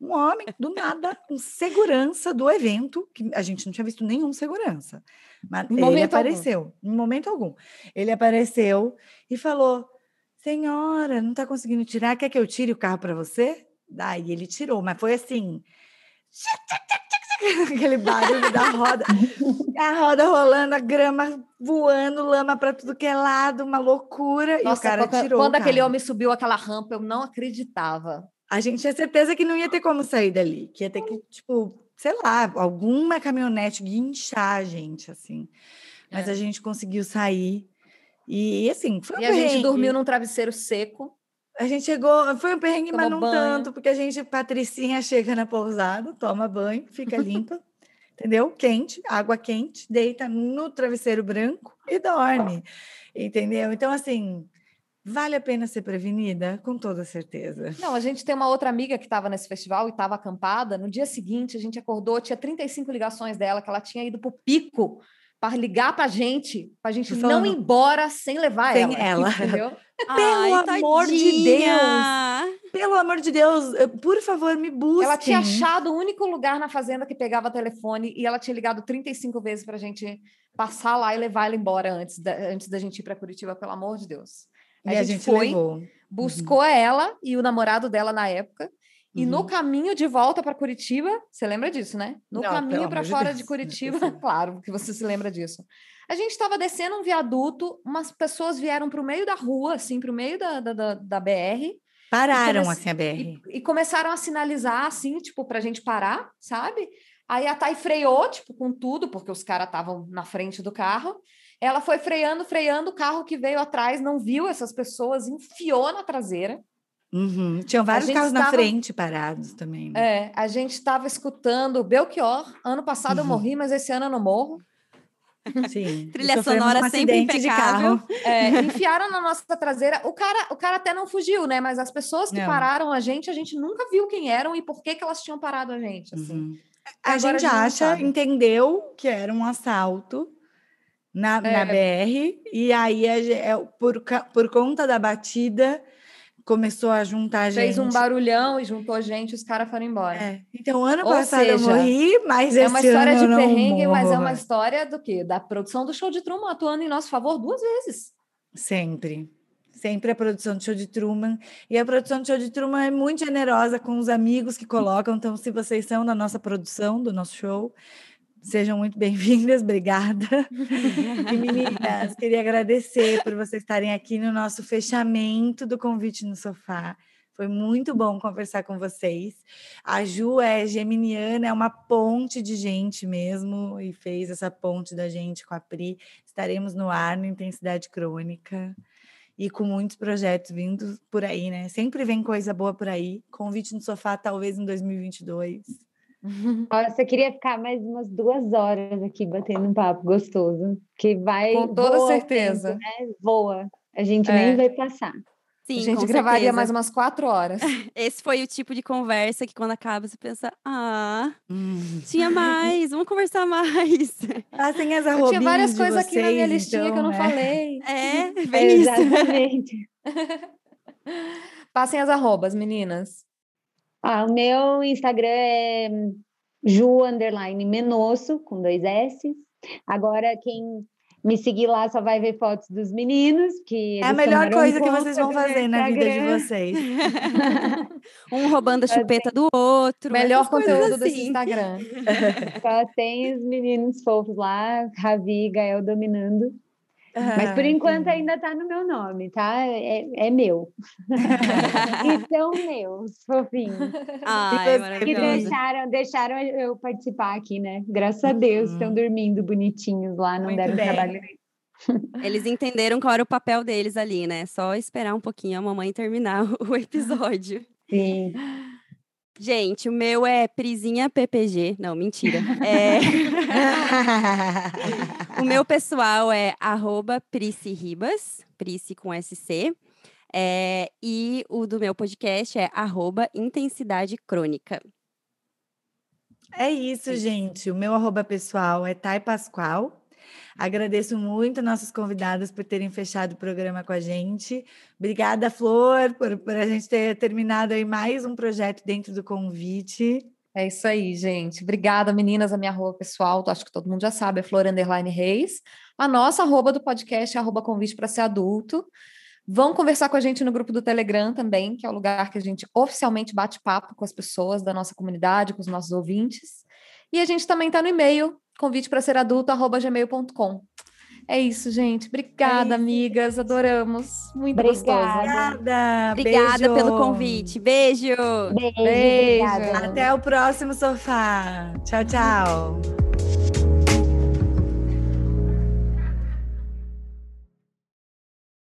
Um homem, do nada, com segurança do evento, que a gente não tinha visto nenhum segurança. Mas em ele apareceu, algum. em momento algum. Ele apareceu e falou: Senhora, não está conseguindo tirar? Quer que eu tire o carro para você? Daí ele tirou, mas foi assim. aquele barulho da roda, a roda rolando, a grama voando, lama para tudo que é lado, uma loucura. Nossa, e o cara tirou. Quando aquele homem subiu aquela rampa, eu não acreditava. A gente tinha certeza que não ia ter como sair dali, que ia ter que, tipo, sei lá, alguma caminhonete guinchar a gente, assim. Mas é. a gente conseguiu sair. E assim, foi E a gente dormiu num travesseiro seco. A gente chegou, foi um perrengue, Tomou mas não banho. tanto, porque a gente, Patricinha, chega na pousada, toma banho, fica limpa, entendeu? Quente, água quente, deita no travesseiro branco e dorme, entendeu? Então, assim, vale a pena ser prevenida? Com toda certeza. Não, a gente tem uma outra amiga que estava nesse festival e estava acampada. No dia seguinte, a gente acordou, tinha 35 ligações dela, que ela tinha ido para o pico para ligar para a gente, para a gente não ir embora sem levar sem ela. ela. Entendeu? Pelo Ai, amor de Deus! Pelo amor de Deus, por favor, me busque. Ela tinha achado o único lugar na fazenda que pegava telefone e ela tinha ligado 35 vezes para a gente passar lá e levar ela embora antes da, antes da gente ir para Curitiba, pelo amor de Deus. A, e gente, a gente foi, levou. buscou uhum. ela e o namorado dela na época. E uhum. no caminho de volta para Curitiba, você lembra disso, né? No Não, caminho para fora Deus. de Curitiba, claro que você se lembra disso. A gente estava descendo um viaduto, umas pessoas vieram para o meio da rua, assim, para o meio da, da, da, BR. Pararam, assim, a BR. E, e, começaram a sinalizar, assim, tipo, para a gente parar, sabe? Aí a Thay freou, tipo, com tudo, porque os caras estavam na frente do carro. Ela foi freando, freando, o carro que veio atrás não viu essas pessoas, enfiou na traseira. Uhum. Tinham vários carros na frente parados também. Né? É, a gente estava escutando Belchior. Ano passado uhum. eu morri, mas esse ano eu não morro. Sim. Trilha sonora um sempre impecável. É, enfiaram na nossa traseira. O cara, o cara até não fugiu, né? Mas as pessoas que não. pararam a gente, a gente nunca viu quem eram e por que, que elas tinham parado a gente. Assim. Uhum. A, gente a gente acha, entendeu que era um assalto na, é. na BR, e aí, a, é, por, por conta da batida, começou a juntar gente. Fez um barulhão e juntou gente, os caras foram embora. É. Então, ano Ou passado eu seja, morri, mas É esse uma história ano de eu perrengue, mas é morro. uma história do quê? Da produção do show de Truman atuando em nosso favor duas vezes. Sempre. Sempre a produção de show de Truman. E a produção de show de Truman é muito generosa com os amigos que colocam. Então, se vocês são da nossa produção, do nosso show, sejam muito bem-vindas. Obrigada. E meninas, queria agradecer por vocês estarem aqui no nosso fechamento do convite no sofá. Foi muito bom conversar com vocês. A Ju é geminiana, é uma ponte de gente mesmo, e fez essa ponte da gente com a Pri. Estaremos no ar no Intensidade Crônica e com muitos projetos vindo por aí, né? Sempre vem coisa boa por aí. Convite no sofá, talvez em 2022. Nossa, eu queria ficar mais umas duas horas aqui batendo um papo gostoso. Que vai. Com toda voa certeza. tempo, né? Voa. A gente É. nem vai passar. Sim, a gente gravaria certeza. mais umas quatro horas. Esse foi o tipo de conversa que quando acaba você pensa, ah, tinha mais, vamos conversar mais. Passem as Eu arrobinhas tinha várias coisas aqui na minha vocês, listinha que eu então, não né? falei. É, bem isso. Exatamente. Passem as arrobas, meninas. Ah, o meu Instagram é Ju underline Menosso, com dois S. Agora, quem me seguir lá só vai ver fotos dos meninos. Que É a melhor coisa que vocês vão fazer na vida de vocês. Um roubando a chupeta do outro. Melhor conteúdo desse assim. Instagram. Só tem os meninos fofos lá, Ravi e Gael dominando. Mas por enquanto ainda tá no meu nome, tá? É, é meu. e são meus, fofinhos. Ai, Que maravilhoso. deixaram, deixaram eu participar aqui, né? Graças a Deus, Uhum. estão dormindo bonitinhos lá, não Muito deram bem. trabalho. Eles entenderam qual era o papel deles ali, né? Só esperar um pouquinho a mamãe terminar o episódio. Sim. Gente, o meu é Prisinha PPG. Não, mentira. É, o meu pessoal é arroba Price Ribas, Price com SC. É, e o do meu podcast é arroba Intensidade Crônica. É isso, gente. O meu arroba pessoal é Thay Pascoal. Agradeço muito nossos convidados por terem fechado o programa com a gente. Obrigada, Flor, por, por a gente ter terminado aí mais um projeto dentro do convite. É isso aí, gente. Obrigada, meninas. A minha arroba pessoal, acho que todo mundo já sabe, é Flor Underline Reis. A nossa arroba do podcast é arroba convite para ser adulto. Vão conversar com a gente no grupo do Telegram também, que é o lugar que a gente oficialmente bate papo com as pessoas da nossa comunidade, com os nossos ouvintes. E a gente também está no e-mail, convite para ser adulto, arroba gmail.com. É isso, gente. Obrigada, isso. amigas. Adoramos. Muito Obrigada. gostoso. Obrigada. Obrigada beijo. pelo convite. Beijo! Beijo, Beijo. Até o próximo sofá. Tchau, tchau.